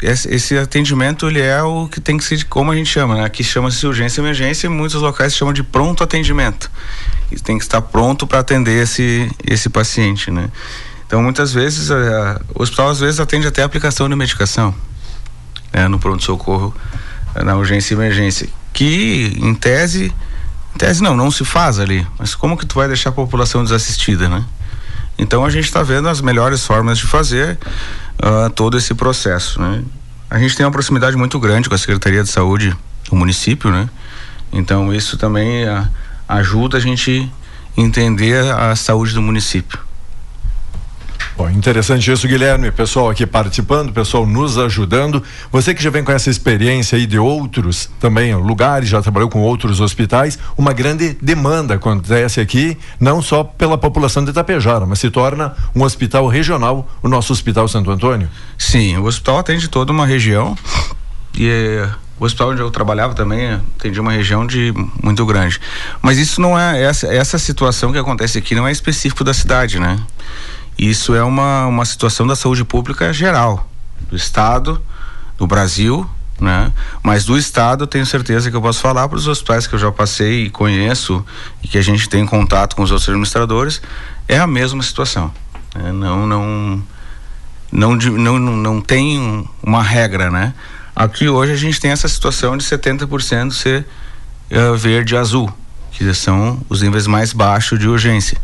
esse, atendimento ele é o que tem que ser como a gente chama, né? Aqui chama-se urgência e emergência e muitos locais chamam de pronto atendimento tem que estar pronto para atender esse, esse paciente, né? Então, muitas vezes, a, o hospital às vezes atende até a aplicação de medicação, né? No pronto-socorro, na urgência e emergência, que em tese, em tese não, não se faz ali, mas como que tu vai deixar a população desassistida, né? Então, a gente está vendo as melhores formas de fazer uh, todo esse processo, né? A gente tem uma proximidade muito grande com a Secretaria de Saúde do município, né? Então, isso também... Uh, ajuda a gente entender a saúde do município. Bom, interessante isso, Guilherme. Pessoal aqui participando, pessoal nos ajudando. Você que já vem com essa experiência aí de outros também lugares, já trabalhou com outros hospitais, uma grande demanda acontece aqui, não só pela população de Itapejara, mas se torna um hospital regional, o nosso Hospital Santo Antônio. Sim, o hospital atende toda uma região e é o hospital onde eu trabalhava também atendia uma região de muito grande. Mas isso não é essa, essa situação que acontece aqui não é específico da cidade, né? Isso é uma, uma situação da saúde pública geral, do estado, do Brasil né? Mas do estado tenho certeza que eu posso falar para os hospitais que eu já passei e conheço e que a gente tem contato com os outros administradores, é a mesma situação. Né? Não, não, não, não, não, não tem uma regra, né? Aqui hoje a gente tem essa situação de 70% ser uh, verde e azul, que são os níveis mais baixos de urgência.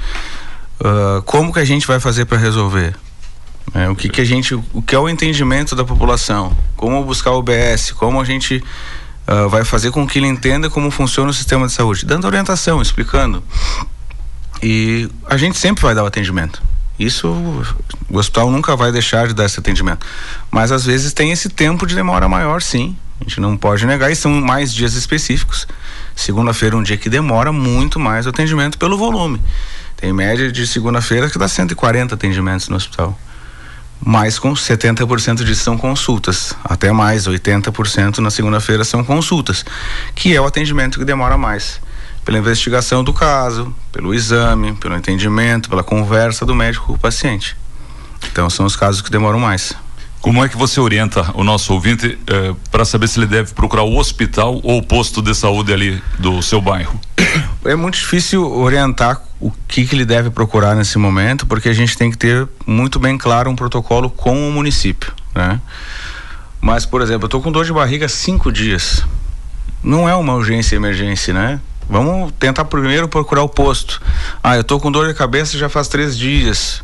Uh, como que a gente vai fazer para resolver? É, o que, que a gente, o que é o entendimento da população? Como buscar o OBS? Como a gente uh, vai fazer com que ele entenda como funciona o sistema de saúde? Dando orientação, explicando. E a gente sempre vai dar o atendimento. Isso o hospital nunca vai deixar de dar esse atendimento. Mas às vezes tem esse tempo de demora maior, sim. A gente não pode negar, e são mais dias específicos. Segunda-feira é um dia que demora muito mais o atendimento pelo volume. Tem média de segunda-feira que dá 140 atendimentos no hospital mas com 70% disso são consultas, até mais, 80% na segunda-feira são consultas, que é o atendimento que demora mais. Pela investigação do caso, pelo exame, pelo entendimento, pela conversa do médico com o paciente. Então são os casos que demoram mais. Como é que você orienta o nosso ouvinte eh, para saber se ele deve procurar o hospital ou o posto de saúde ali do seu bairro? É muito difícil orientar o que, que ele deve procurar nesse momento, porque a gente tem que ter muito bem claro um protocolo com o município, né? Mas, por exemplo, eu estou com dor de barriga cinco dias. Não é uma urgência emergência, né? Vamos tentar primeiro procurar o posto. Ah, eu estou com dor de cabeça já faz três dias.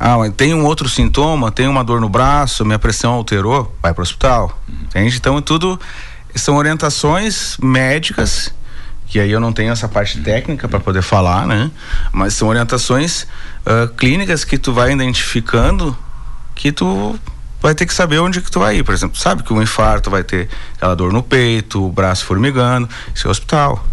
Ah, tem um outro sintoma, tem uma dor no braço, minha pressão alterou, vai para o hospital. Uhum. Entende? Então, tudo são orientações médicas, que aí eu não tenho essa parte técnica para poder falar, né? Mas são orientações uh, clínicas que tu vai identificando que tu vai ter que saber onde que tu vai ir. Por exemplo, sabe que um infarto vai ter aquela dor no peito, o braço formigando, isso é hospital.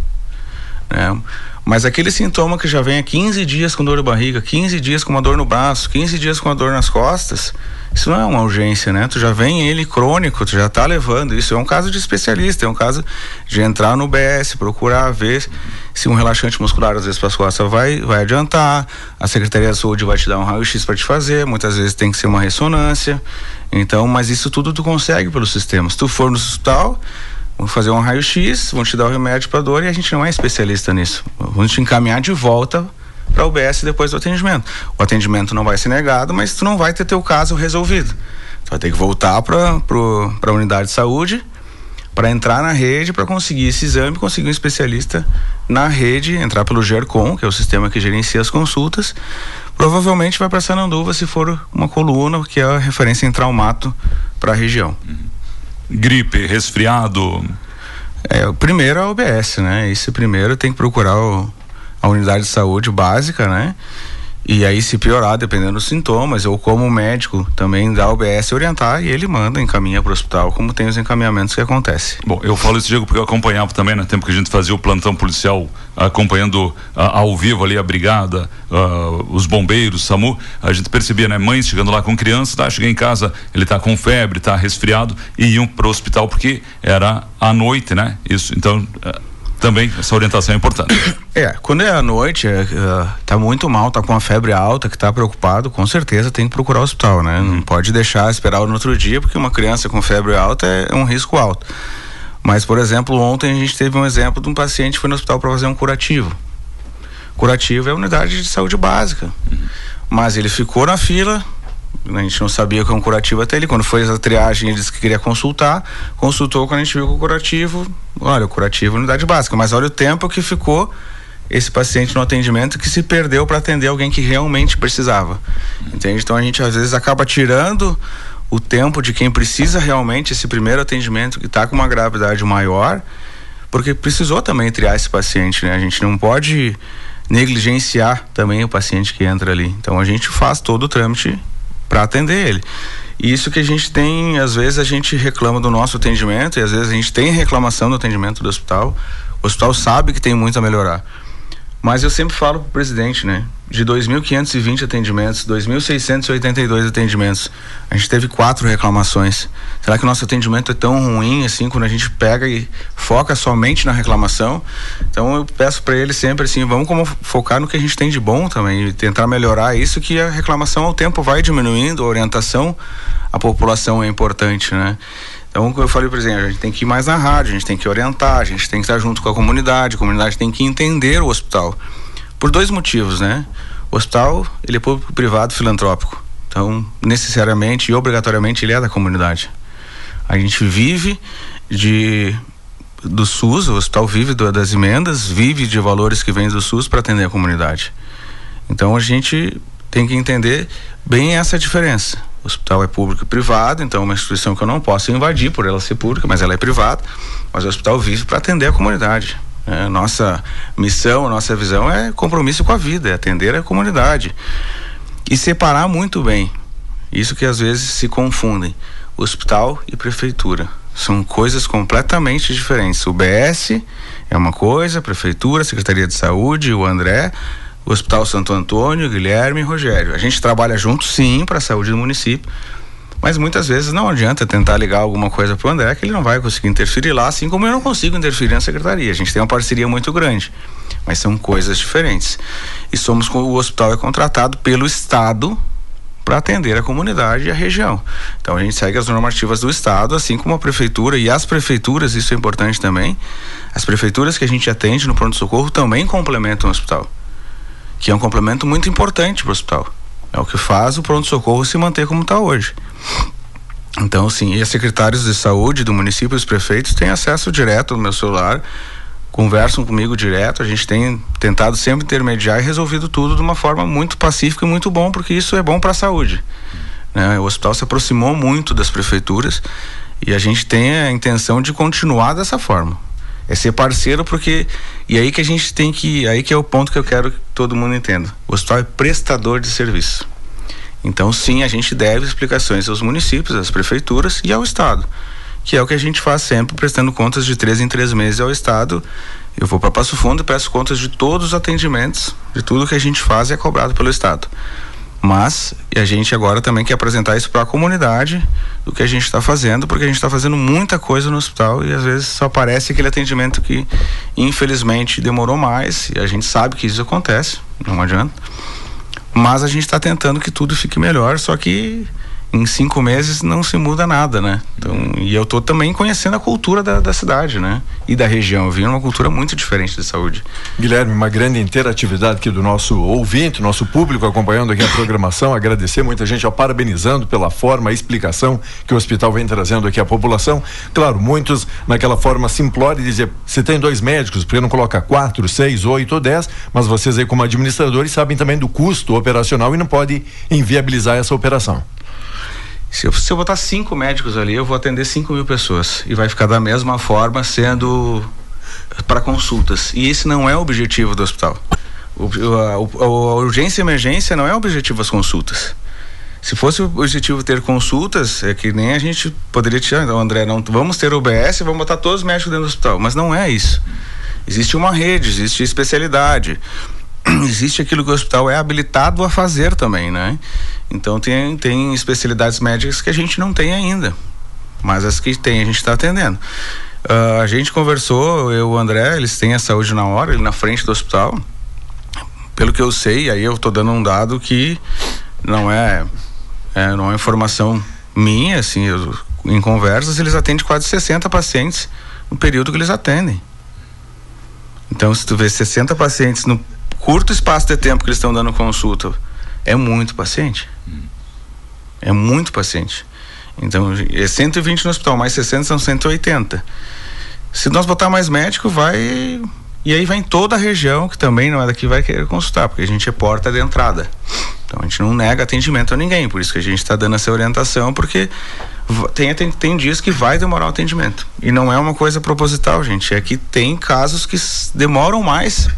Né? Mas aquele sintoma que já vem há 15 dias com dor de barriga, 15 dias com uma dor no braço, 15 dias com uma dor nas costas, isso não é uma urgência, né? Tu já vem ele crônico, tu já tá levando. Isso é um caso de especialista, é um caso de entrar no BS, procurar ver se um relaxante muscular às vezes para costas vai, vai adiantar. A Secretaria da Saúde vai te dar um raio-x para te fazer, muitas vezes tem que ser uma ressonância. Então, mas isso tudo tu consegue pelo sistema. Se tu for no hospital, Vamos fazer um raio-x, vão te dar o remédio para dor e a gente não é especialista nisso. Vamos te encaminhar de volta para o UBS depois do atendimento. O atendimento não vai ser negado, mas tu não vai ter teu caso resolvido. Tu vai ter que voltar para a unidade de saúde para entrar na rede para conseguir esse exame, conseguir um especialista na rede, entrar pelo GERCOM, que é o sistema que gerencia as consultas. Provavelmente vai para Sananduva se for uma coluna, que é a referência em traumato para a região. Uhum gripe, resfriado? É, o primeiro é a OBS, né? Esse primeiro tem que procurar o, a unidade de saúde básica, né? E aí, se piorar, dependendo dos sintomas, ou como médico também dá o BS orientar e ele manda, encaminha para o hospital, como tem os encaminhamentos que acontecem. Bom, eu falo isso, Diego, porque eu acompanhava também no né, tempo que a gente fazia o plantão policial, acompanhando uh, ao vivo ali a brigada, uh, os bombeiros, SAMU. A gente percebia, né, mães chegando lá com criança, tá, cheguei em casa, ele tá com febre, tá resfriado, e iam para o hospital porque era à noite, né? Isso, então. Uh, também essa orientação é importante. <coughs> É, quando é à noite, é, uh, tá muito mal, tá com uma febre alta, que tá preocupado, com certeza tem que procurar o hospital, né? Não pode deixar esperar no outro dia, porque uma criança com febre alta é, é um risco alto. Mas, por exemplo, ontem a gente teve um exemplo de um paciente que foi no hospital para fazer um curativo. Curativo é a unidade de saúde básica. Uhum. Mas ele ficou na fila, a gente não sabia que é um curativo até ele. Quando foi a triagem, ele disse que queria consultar. Consultou quando a gente viu que o curativo, olha, o curativo é unidade básica, mas olha o tempo que ficou esse paciente no atendimento que se perdeu para atender alguém que realmente precisava. Entende? Então a gente às vezes acaba tirando o tempo de quem precisa realmente esse primeiro atendimento que está com uma gravidade maior, porque precisou também triar esse paciente, né? A gente não pode negligenciar também o paciente que entra ali. Então a gente faz todo o trâmite para atender ele. Isso que a gente tem, às vezes a gente reclama do nosso atendimento e às vezes a gente tem reclamação do atendimento do hospital. O hospital sabe que tem muito a melhorar. Mas eu sempre falo pro presidente, né? De 2.520 atendimentos, 2.682 atendimentos, a gente teve quatro reclamações. Será que o nosso atendimento é tão ruim assim quando a gente pega e foca somente na reclamação? Então eu peço para ele sempre assim, vamos como focar no que a gente tem de bom também e tentar melhorar isso que a reclamação ao tempo vai diminuindo, a orientação à população é importante, né? Então, como eu falei, por exemplo, a gente tem que ir mais na rádio, a gente tem que orientar, a gente tem que estar junto com a comunidade, a comunidade tem que entender o hospital. Por dois motivos, né? O hospital, ele é público, privado, filantrópico. Então, necessariamente e obrigatoriamente ele é da comunidade. A gente vive de do SUS, o hospital vive do, das emendas, vive de valores que vêm do SUS para atender a comunidade. Então a gente tem que entender bem essa diferença. O hospital é público e privado, então é uma instituição que eu não posso invadir por ela ser pública, mas ela é privada. Mas o hospital vive para atender a comunidade. É, nossa missão, nossa visão é compromisso com a vida, é atender a comunidade. E separar muito bem. Isso que às vezes se confundem. Hospital e prefeitura. São coisas completamente diferentes. O BS é uma coisa, a prefeitura, a Secretaria de Saúde, o André, o Hospital Santo Antônio, Guilherme e Rogério. A gente trabalha junto, sim, para a saúde do município, mas muitas vezes não adianta tentar ligar alguma coisa para o André que ele não vai conseguir interferir lá, assim como eu não consigo interferir na secretaria. A gente tem uma parceria muito grande, mas são coisas diferentes. E somos o hospital é contratado pelo Estado para atender a comunidade e a região. Então a gente segue as normativas do estado, assim como a prefeitura e as prefeituras, isso é importante também. As prefeituras que a gente atende no pronto socorro também complementam o hospital, que é um complemento muito importante para o hospital. É o que faz o pronto socorro se manter como está hoje. Então, sim, e os secretários de saúde do município, os prefeitos têm acesso direto ao meu celular conversam comigo direto, a gente tem tentado sempre intermediar e resolvido tudo de uma forma muito pacífica e muito bom, porque isso é bom para a saúde. Né? O hospital se aproximou muito das prefeituras e a gente tem a intenção de continuar dessa forma. É ser parceiro porque e aí que a gente tem que aí que é o ponto que eu quero que todo mundo entenda. O hospital é prestador de serviço. Então sim, a gente deve explicações aos municípios, às prefeituras e ao estado que é o que a gente faz sempre, prestando contas de três em três meses ao Estado. Eu vou para Passo Fundo e peço contas de todos os atendimentos, de tudo que a gente faz e é cobrado pelo Estado. Mas a gente agora também quer apresentar isso para a comunidade do que a gente está fazendo, porque a gente está fazendo muita coisa no hospital e às vezes só aparece aquele atendimento que infelizmente demorou mais e a gente sabe que isso acontece, não adianta. Mas a gente está tentando que tudo fique melhor, só que em cinco meses não se muda nada, né? Então, e eu tô também conhecendo a cultura da, da cidade, né? E da região. Eu vi uma cultura muito diferente de saúde. Guilherme, uma grande interatividade aqui do nosso ouvinte, nosso público acompanhando aqui a programação. Agradecer muita gente, ó, parabenizando pela forma, a explicação que o hospital vem trazendo aqui à população. Claro, muitos naquela forma simplória dizer, se tem dois médicos, por que não coloca quatro, seis, oito ou dez? Mas vocês aí como administradores sabem também do custo operacional e não pode inviabilizar essa operação. Se eu, se eu botar cinco médicos ali, eu vou atender cinco mil pessoas. E vai ficar da mesma forma sendo para consultas. E esse não é o objetivo do hospital. O, a, a, urgência e emergência não é o objetivo das consultas. Se fosse o objetivo ter consultas, é que nem a gente poderia tirar, então, André, não vamos ter OBS, vamos botar todos os médicos dentro do hospital, mas não é isso. Existe uma rede, existe especialidade. <clears throat> Existe aquilo que o hospital é habilitado a fazer também, né? Então tem, tem especialidades médicas que a gente não tem ainda, mas as que tem a gente está atendendo. Uh, a gente conversou, eu o André, eles têm a saúde na hora, ele na frente do hospital. Pelo que eu sei, aí eu estou dando um dado que não é, é não é informação minha, assim, eu, em conversas, eles atendem quase 60 pacientes no período que eles atendem. Então, se tu vê 60 pacientes no curto espaço de tempo que eles estão dando consulta, é muito paciente. É muito paciente. Então, é 120 no hospital, mais 60 são 180. Se nós botar mais médico, vai. E aí vem toda a região, que também não é daqui, vai querer consultar, porque a gente é porta de entrada. Então a gente não nega atendimento a ninguém, por isso que a gente está dando essa orientação, porque tem, tem, tem dias que vai demorar o atendimento. E não é uma coisa proposital, gente. É que tem casos que demoram mais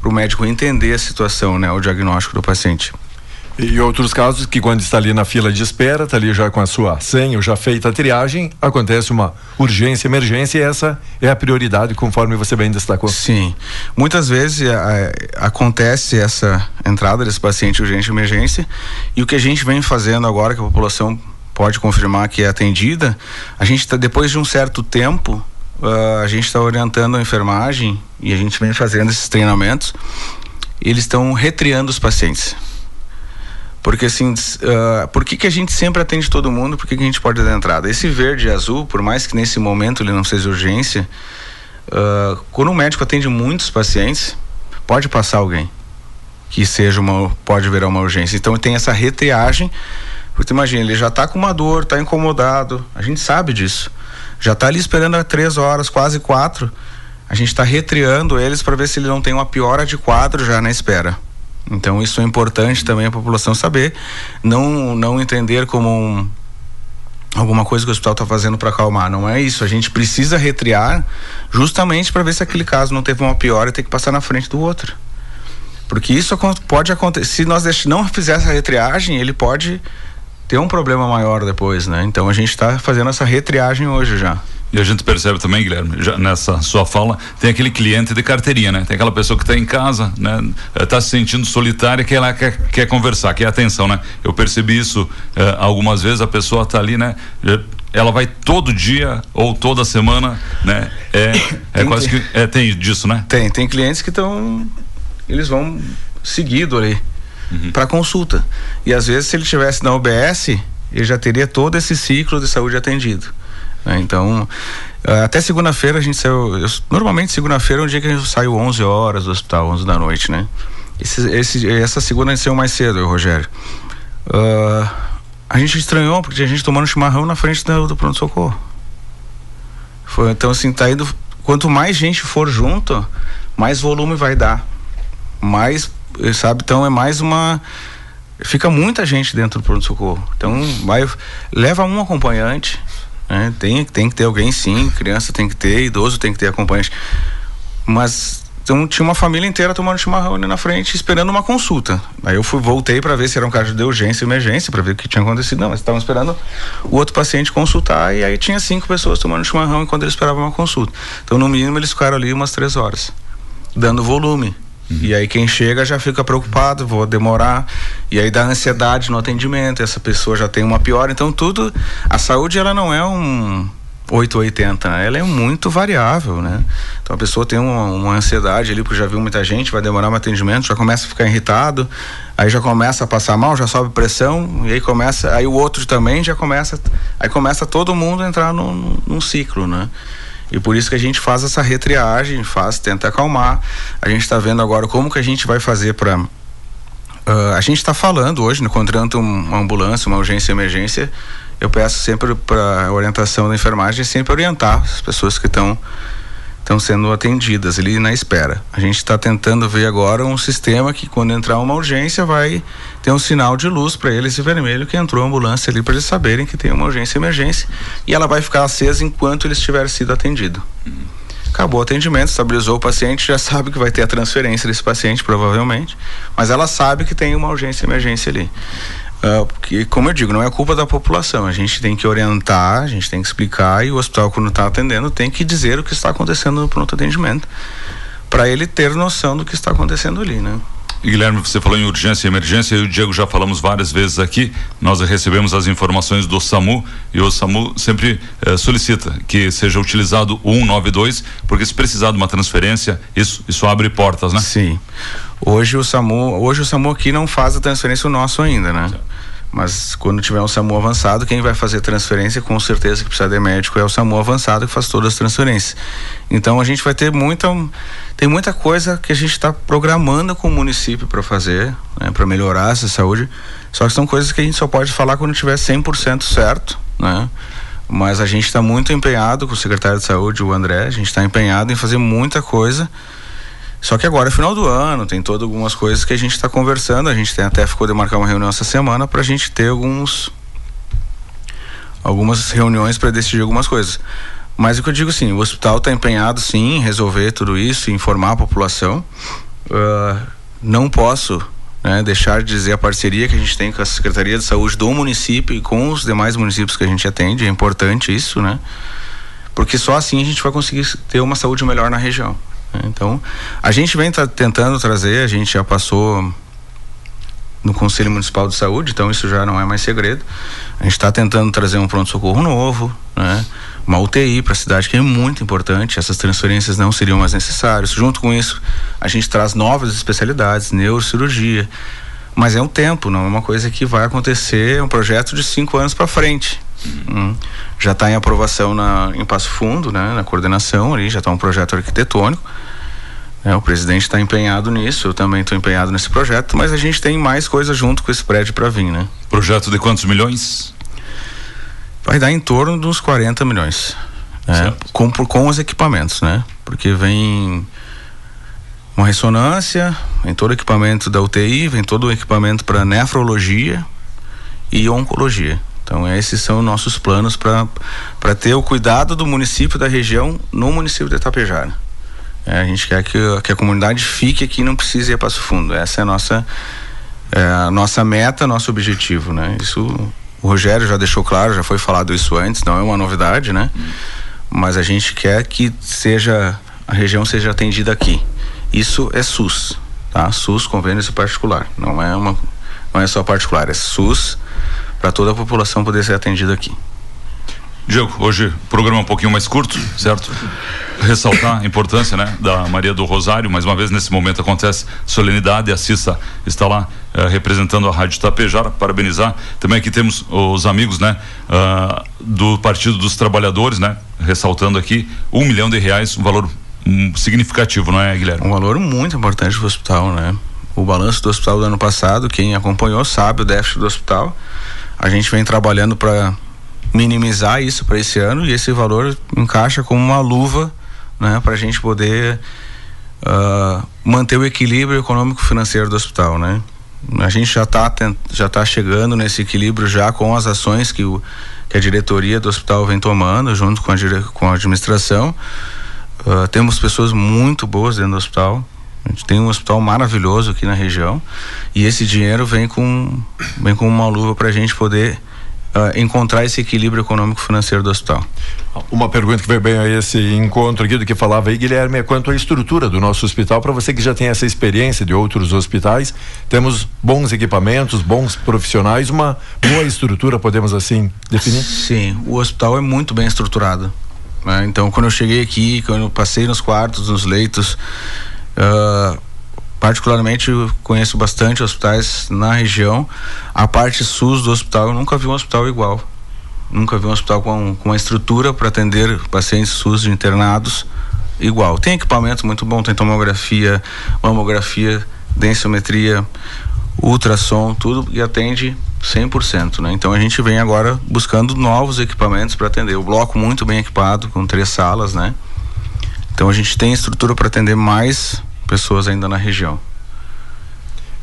para o médico entender a situação, né? O diagnóstico do paciente. E outros casos que quando está ali na fila de espera, está ali já com a sua senha, já feita a triagem, acontece uma urgência, emergência e essa é a prioridade, conforme você bem destacou. Sim. Muitas vezes a, a, acontece essa entrada desse paciente urgente emergência e o que a gente vem fazendo agora, que a população pode confirmar que é atendida, a gente está, depois de um certo tempo, uh, a gente está orientando a enfermagem e a gente vem fazendo esses treinamentos, eles estão retriando os pacientes Porque assim, uh, por que, que a gente sempre atende todo mundo? Por que, que a gente pode dar entrada? Esse verde e azul, por mais que nesse momento ele não seja urgência, uh, quando o médico atende muitos pacientes, pode passar alguém que seja uma, pode virar uma urgência. Então tem essa retriagem, porque imagina, ele já está com uma dor, está incomodado, a gente sabe disso. Já está ali esperando há três horas, quase quatro. A gente está retriando eles para ver se ele não tem uma piora de quadro já na espera. Então isso é importante também a população saber, não não entender como um, alguma coisa que o hospital está fazendo para acalmar. Não é isso. A gente precisa retriar justamente para ver se aquele caso não teve uma piora e tem que passar na frente do outro. Porque isso pode acontecer. Se nós não fizer essa retriagem, ele pode ter um problema maior depois, né? Então a gente está fazendo essa retriagem hoje já. E a gente percebe também, Guilherme, nessa sua fala, tem aquele cliente de carteirinha, né? Tem aquela pessoa que está em casa, né? Está se sentindo solitária, que ela quer, quer conversar, quer atenção, né? Eu percebi isso eh, algumas vezes, a pessoa está ali, né? Ela vai todo dia ou toda semana, né? É, é <coughs> quase que. É, tem disso, né? Tem, tem clientes que estão. Eles vão seguido ali uhum. para consulta. E às vezes, se ele estivesse na OBS, ele já teria todo esse ciclo de saúde atendido. Né? Então, eh, até segunda-feira a gente saiu. Eu, normalmente, segunda-feira é um dia que a gente saiu 11 horas do hospital, 11 da noite, né? Esse, esse, essa segunda a gente saiu mais cedo, eu, Rogério. Uh, a gente estranhou porque a gente tomando chimarrão na frente do, do pronto-socorro. Então, assim, tá indo. Quanto mais gente for junto, mais volume vai dar. Mais, sabe? Então é mais uma fica muita gente dentro do pronto-socorro. Então, vai, leva um acompanhante, né? Tem, tem que ter alguém sim, criança tem que ter, idoso tem que ter acompanhante. Mas então tinha uma família inteira tomando chimarrão ali na frente, esperando uma consulta. Aí eu fui, voltei para ver se era um caso de urgência e emergência, para ver o que tinha acontecido. Não, mas estavam esperando o outro paciente consultar e aí tinha cinco pessoas tomando chimarrão enquanto eles esperavam uma consulta. Então, no mínimo, eles ficaram ali umas três horas, dando volume. Uhum. E aí quem chega já fica preocupado, vou demorar. E aí dá ansiedade no atendimento, essa pessoa já tem uma pior. Então tudo, a saúde ela não é um 880, né? ela é muito variável, né? Então a pessoa tem uma, uma, ansiedade ali, porque já viu muita gente, vai demorar um atendimento, já começa a ficar irritado, aí já começa a passar mal, já sobe pressão, e aí começa, aí o outro também já começa, aí começa todo mundo a entrar num, num ciclo, né? E por isso que a gente faz essa retriagem, faz, tenta acalmar. A gente está vendo agora como que a gente vai fazer para uh, ah, a gente está falando hoje, né, encontrando uma ambulância, uma urgência emergência, eu peço sempre para orientação da enfermagem sempre orientar as pessoas que estão estão sendo atendidas ali na espera. A gente está tentando ver agora um sistema que quando entrar uma urgência vai ter um sinal de luz para eles vermelho que entrou a ambulância ali para eles saberem que tem uma urgência emergência e ela vai ficar acesa enquanto eles tiverem sido atendido. Uhum. Acabou o atendimento, estabilizou o paciente, já <laughs> sabe que vai ter a transferência desse paciente provavelmente, mas ela sabe que tem uma urgência emergência ali. Uh, porque, como eu digo, não é culpa da população. A gente tem que orientar, a gente tem que explicar e o hospital, quando está atendendo, tem que dizer o que está acontecendo no pronto atendimento para ele ter noção do que está acontecendo ali, né? Guilherme, você falou em urgência e emergência, eu e o Diego já falamos várias vezes aqui. Nós recebemos as informações do SAMU e o SAMU sempre eh, solicita que seja utilizado o 192, porque se precisar de uma transferência, isso, isso abre portas, né? Sim. Hoje o SAMU, hoje o SAMU aqui não faz a transferência o nosso ainda, né? Mas quando tiver um SAMU avançado, quem vai fazer transferência, com certeza que precisa de médico, é o SAMU avançado que faz todas as transferências. Então a gente vai ter muita. Tem muita coisa que a gente está programando com o município para fazer, né, para melhorar essa saúde. Só que são coisas que a gente só pode falar quando tiver 100% certo, né? Mas a gente está muito empenhado com o secretário de saúde, o André, a gente está empenhado em fazer muita coisa só que agora é final do ano, tem todas algumas coisas que a gente está conversando. A gente tem até ficou de marcar uma reunião essa semana para a gente ter alguns algumas reuniões para decidir algumas coisas. Mas o que eu digo assim, o hospital está empenhado sim em resolver tudo isso, informar a população. Uh, não posso né, deixar de dizer a parceria que a gente tem com a Secretaria de Saúde do município e com os demais municípios que a gente atende. É importante isso, né? Porque só assim a gente vai conseguir ter uma saúde melhor na região. Né? Então, a gente vem tentando trazer, a gente já passou no Conselho Municipal de Saúde, então isso já não é mais segredo. A gente está tentando trazer um pronto-socorro novo, né? uma UTI para a cidade, que é muito importante. Essas transferências não seriam mais necessárias. Junto com isso, a gente traz novas especialidades, neurocirurgia, Mas é um tempo, não é uma coisa que vai acontecer, é um projeto de cinco anos para frente. Hum. Já está em aprovação na, em Passo Fundo, né, na coordenação ali, já está um projeto arquitetônico. É, o presidente está empenhado nisso, eu também estou empenhado nesse projeto, mas a gente tem mais coisas junto com esse prédio para vir, né? Projeto de quantos milhões? Vai dar em torno dos 40 milhões. Né? Com, com os equipamentos, né? Porque vem uma ressonância, vem todo o equipamento da UTI, vem todo o equipamento para nefrologia e oncologia. Então esses são nossos planos para ter o cuidado do município da região no município de Itapejara. É, a gente quer que, que a comunidade fique aqui e não precise ir a Passo Fundo. Essa é a nossa, é, a nossa meta, nosso objetivo, né? Isso o Rogério já deixou claro, já foi falado isso antes, não é uma novidade, né? Mas a gente quer que seja a região seja atendida aqui. Isso é SUS, tá? SUS convênio particular, não é uma não é só particular, é SUS para toda a população poder ser atendida aqui. Diego, hoje o programa é um pouquinho mais curto, certo? Ressaltar a importância, né, da Maria do Rosário. Mais uma vez nesse momento acontece solenidade. A Cissa está lá eh, representando a Rádio Tapejara. Parabenizar. Também aqui temos os amigos, né, uh, do Partido dos Trabalhadores, né, ressaltando aqui um milhão de reais, um valor um, significativo, não é, Guilherme? Um valor muito importante para o hospital, né? O balanço do hospital do ano passado, quem acompanhou sabe o déficit do hospital. A gente vem trabalhando para minimizar isso para esse ano e esse valor encaixa como uma luva né, para a gente poder uh, manter o equilíbrio econômico financeiro do hospital, né? A gente já está já tá chegando nesse equilíbrio já com as ações que, o, que a diretoria do hospital vem tomando junto com a, com a administração. Uh, temos pessoas muito boas dentro do hospital. A gente tem um hospital maravilhoso aqui na região e esse dinheiro vem com vem com uma luva para a gente poder uh, encontrar esse equilíbrio econômico financeiro do hospital. Uma pergunta que veio bem a esse encontro aqui do que falava aí, Guilherme, é quanto à estrutura do nosso hospital. Para você que já tem essa experiência de outros hospitais, temos bons equipamentos, bons profissionais, uma boa estrutura, podemos assim definir? Sim, o hospital é muito bem estruturado. Né? Então, quando eu cheguei aqui, quando eu passei nos quartos, nos leitos, uh, particularmente conheço bastante hospitais na região. A parte SUS do hospital, eu nunca vi um hospital igual. Nunca vi um hospital com, com uma estrutura para atender pacientes SUS internados igual. Tem equipamento muito bom, tem tomografia, mamografia, densiometria, ultrassom, tudo e atende 100%, né? Então a gente vem agora buscando novos equipamentos para atender. O bloco muito bem equipado, com três salas, né? Então a gente tem estrutura para atender mais pessoas ainda na região.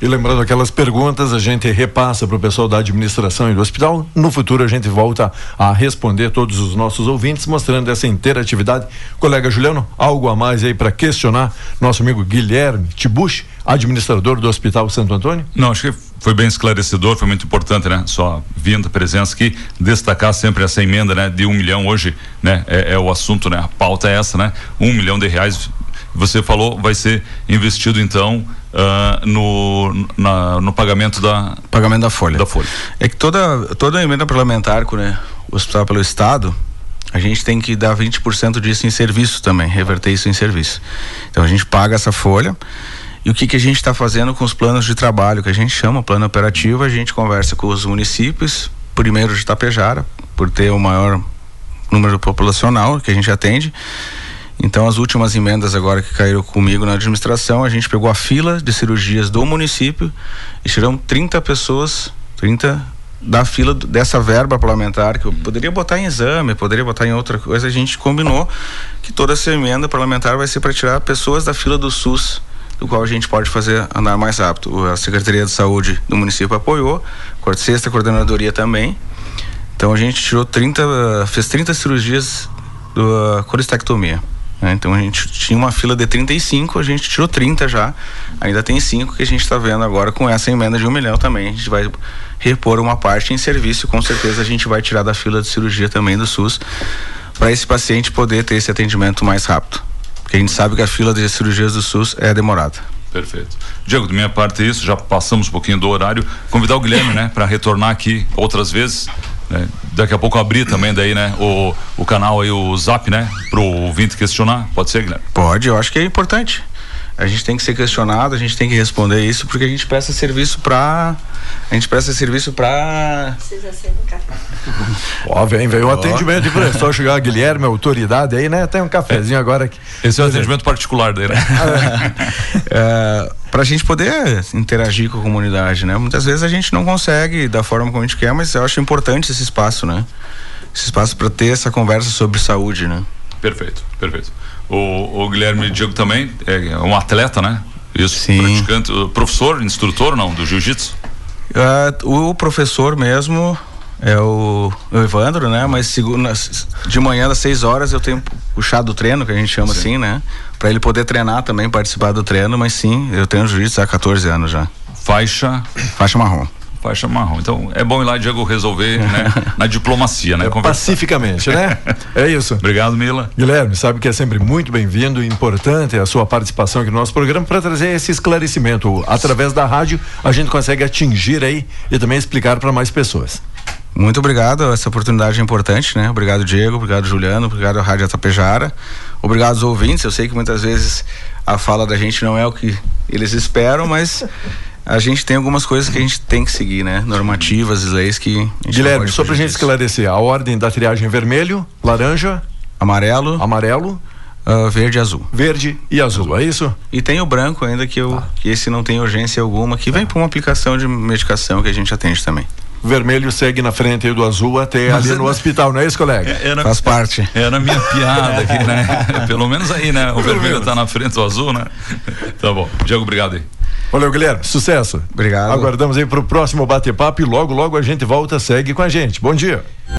E lembrando aquelas perguntas, a gente repassa para o pessoal da administração e do hospital. No futuro a gente volta a responder todos os nossos ouvintes, mostrando essa interatividade. Colega Juliano, algo a mais aí para questionar nosso amigo Guilherme Tibuche, administrador do Hospital Santo Antônio? Não, acho que foi bem esclarecedor, foi muito importante, né? Só vindo presença aqui, destacar sempre essa emenda, né? De um milhão hoje, né? É, é o assunto, né? A pauta é essa, né? Um milhão de reais você falou vai ser investido então uh, no, na, no pagamento da pagamento da folha. Da folha. É que toda toda emenda parlamentar, né, o hospital pelo estado, a gente tem que dar 20% disso em serviço também, reverter isso em serviço. Então a gente paga essa folha. E o que, que a gente está fazendo com os planos de trabalho, que a gente chama plano operativo, a gente conversa com os municípios, primeiro de Tapejara, por ter o maior número populacional que a gente atende, então, as últimas emendas agora que caíram comigo na administração, a gente pegou a fila de cirurgias do município e tiramos 30 pessoas, 30 da fila dessa verba parlamentar que eu poderia botar em exame, poderia botar em outra coisa, a gente combinou que toda essa emenda parlamentar vai ser para tirar pessoas da fila do SUS, do qual a gente pode fazer andar mais rápido. A Secretaria de Saúde do município apoiou, sexta coordenadoria também. Então a gente tirou 30, fez 30 cirurgias da colestectomia. Né? Então a gente tinha uma fila de 35, a gente tirou 30 já. Ainda tem cinco que a gente está vendo agora com essa emenda de um milhão também. A gente vai repor uma parte em serviço. Com certeza a gente vai tirar da fila de cirurgia também do SUS para esse paciente poder ter esse atendimento mais rápido. Porque a gente sabe que a fila de cirurgias do SUS é demorada. Perfeito. Diego, de minha parte é isso, já passamos um pouquinho do horário. Convidar o Guilherme, né, para retornar aqui outras vezes. Né? Daqui a pouco abrir também daí, né? O, o canal aí, o Zap, né? Pro ouvinte questionar. Pode ser, Guilherme? Pode, eu acho que é importante. A gente tem que ser questionado, a gente tem que responder isso, porque a gente presta serviço para a gente presta serviço para Precisa ser um café. <laughs> Ó, vem, veio o Ó. atendimento, hein, só chegar Guilherme, autoridade aí, né? Tem um cafezinho agora aqui. Esse é o atendimento particular dele. <laughs> é, <laughs> para a gente poder interagir com a comunidade, né? Muitas vezes a gente não consegue da forma como a gente quer, mas eu acho importante esse espaço, né? Esse espaço para ter essa conversa sobre saúde, né? Perfeito, perfeito. O, o Guilherme Diego também é um atleta, né? Isso, Sim. praticante, uh, professor, instrutor, não, do jiu-jitsu? Ah, o professor mesmo é o, o Evandro, né? Mas segunda, de manhã das 6 horas eu tenho puxado o treino, que a gente chama assim, né? Para ele poder treinar também, participar do treino, mas sim, eu tenho jiu-jitsu há 14 anos já. Faixa. Faixa marrom. Faixa marrom. Então é bom ir lá, Diego, resolver né, <laughs> na diplomacia, né? Conversar. Pacificamente, né? <laughs> É isso. Obrigado, Mila. Guilherme, sabe que é sempre muito bem-vindo e importante a sua participação aqui no nosso programa para trazer esse esclarecimento. Através da rádio, a gente consegue atingir aí e também explicar para mais pessoas. Muito obrigado, essa oportunidade é importante, né? Obrigado, Diego, obrigado, Juliano, obrigado, Rádio Atapejara. Obrigado aos ouvintes, eu sei que muitas vezes a fala da gente não é o que eles esperam, mas a gente tem algumas coisas que a gente tem que seguir, né? Normativas, leis que. a gente não Guilherme, só pra gente esclarecer, a ordem da triagem vermelho, laranja, amarelo, amarelo, ah, verde e azul. verde e azul, é isso? E tem o branco ainda que eu Tá. que esse não tem urgência alguma, que vem para uma aplicação de medicação que a gente atende também. Vermelho segue na frente do azul até Mas ali é- no hospital, não é isso, colega? Era, Faz parte. Era a minha piada aqui, né? <laughs> <laughs> Pelo menos aí, né? O vermelho tá na frente do azul, né? <laughs> Tá bom. Diego, obrigado aí. Valeu, Guilherme. Sucesso. Obrigado. Aguardamos aí pro próximo bate-papo e logo, logo a gente volta, segue com a gente. Bom dia.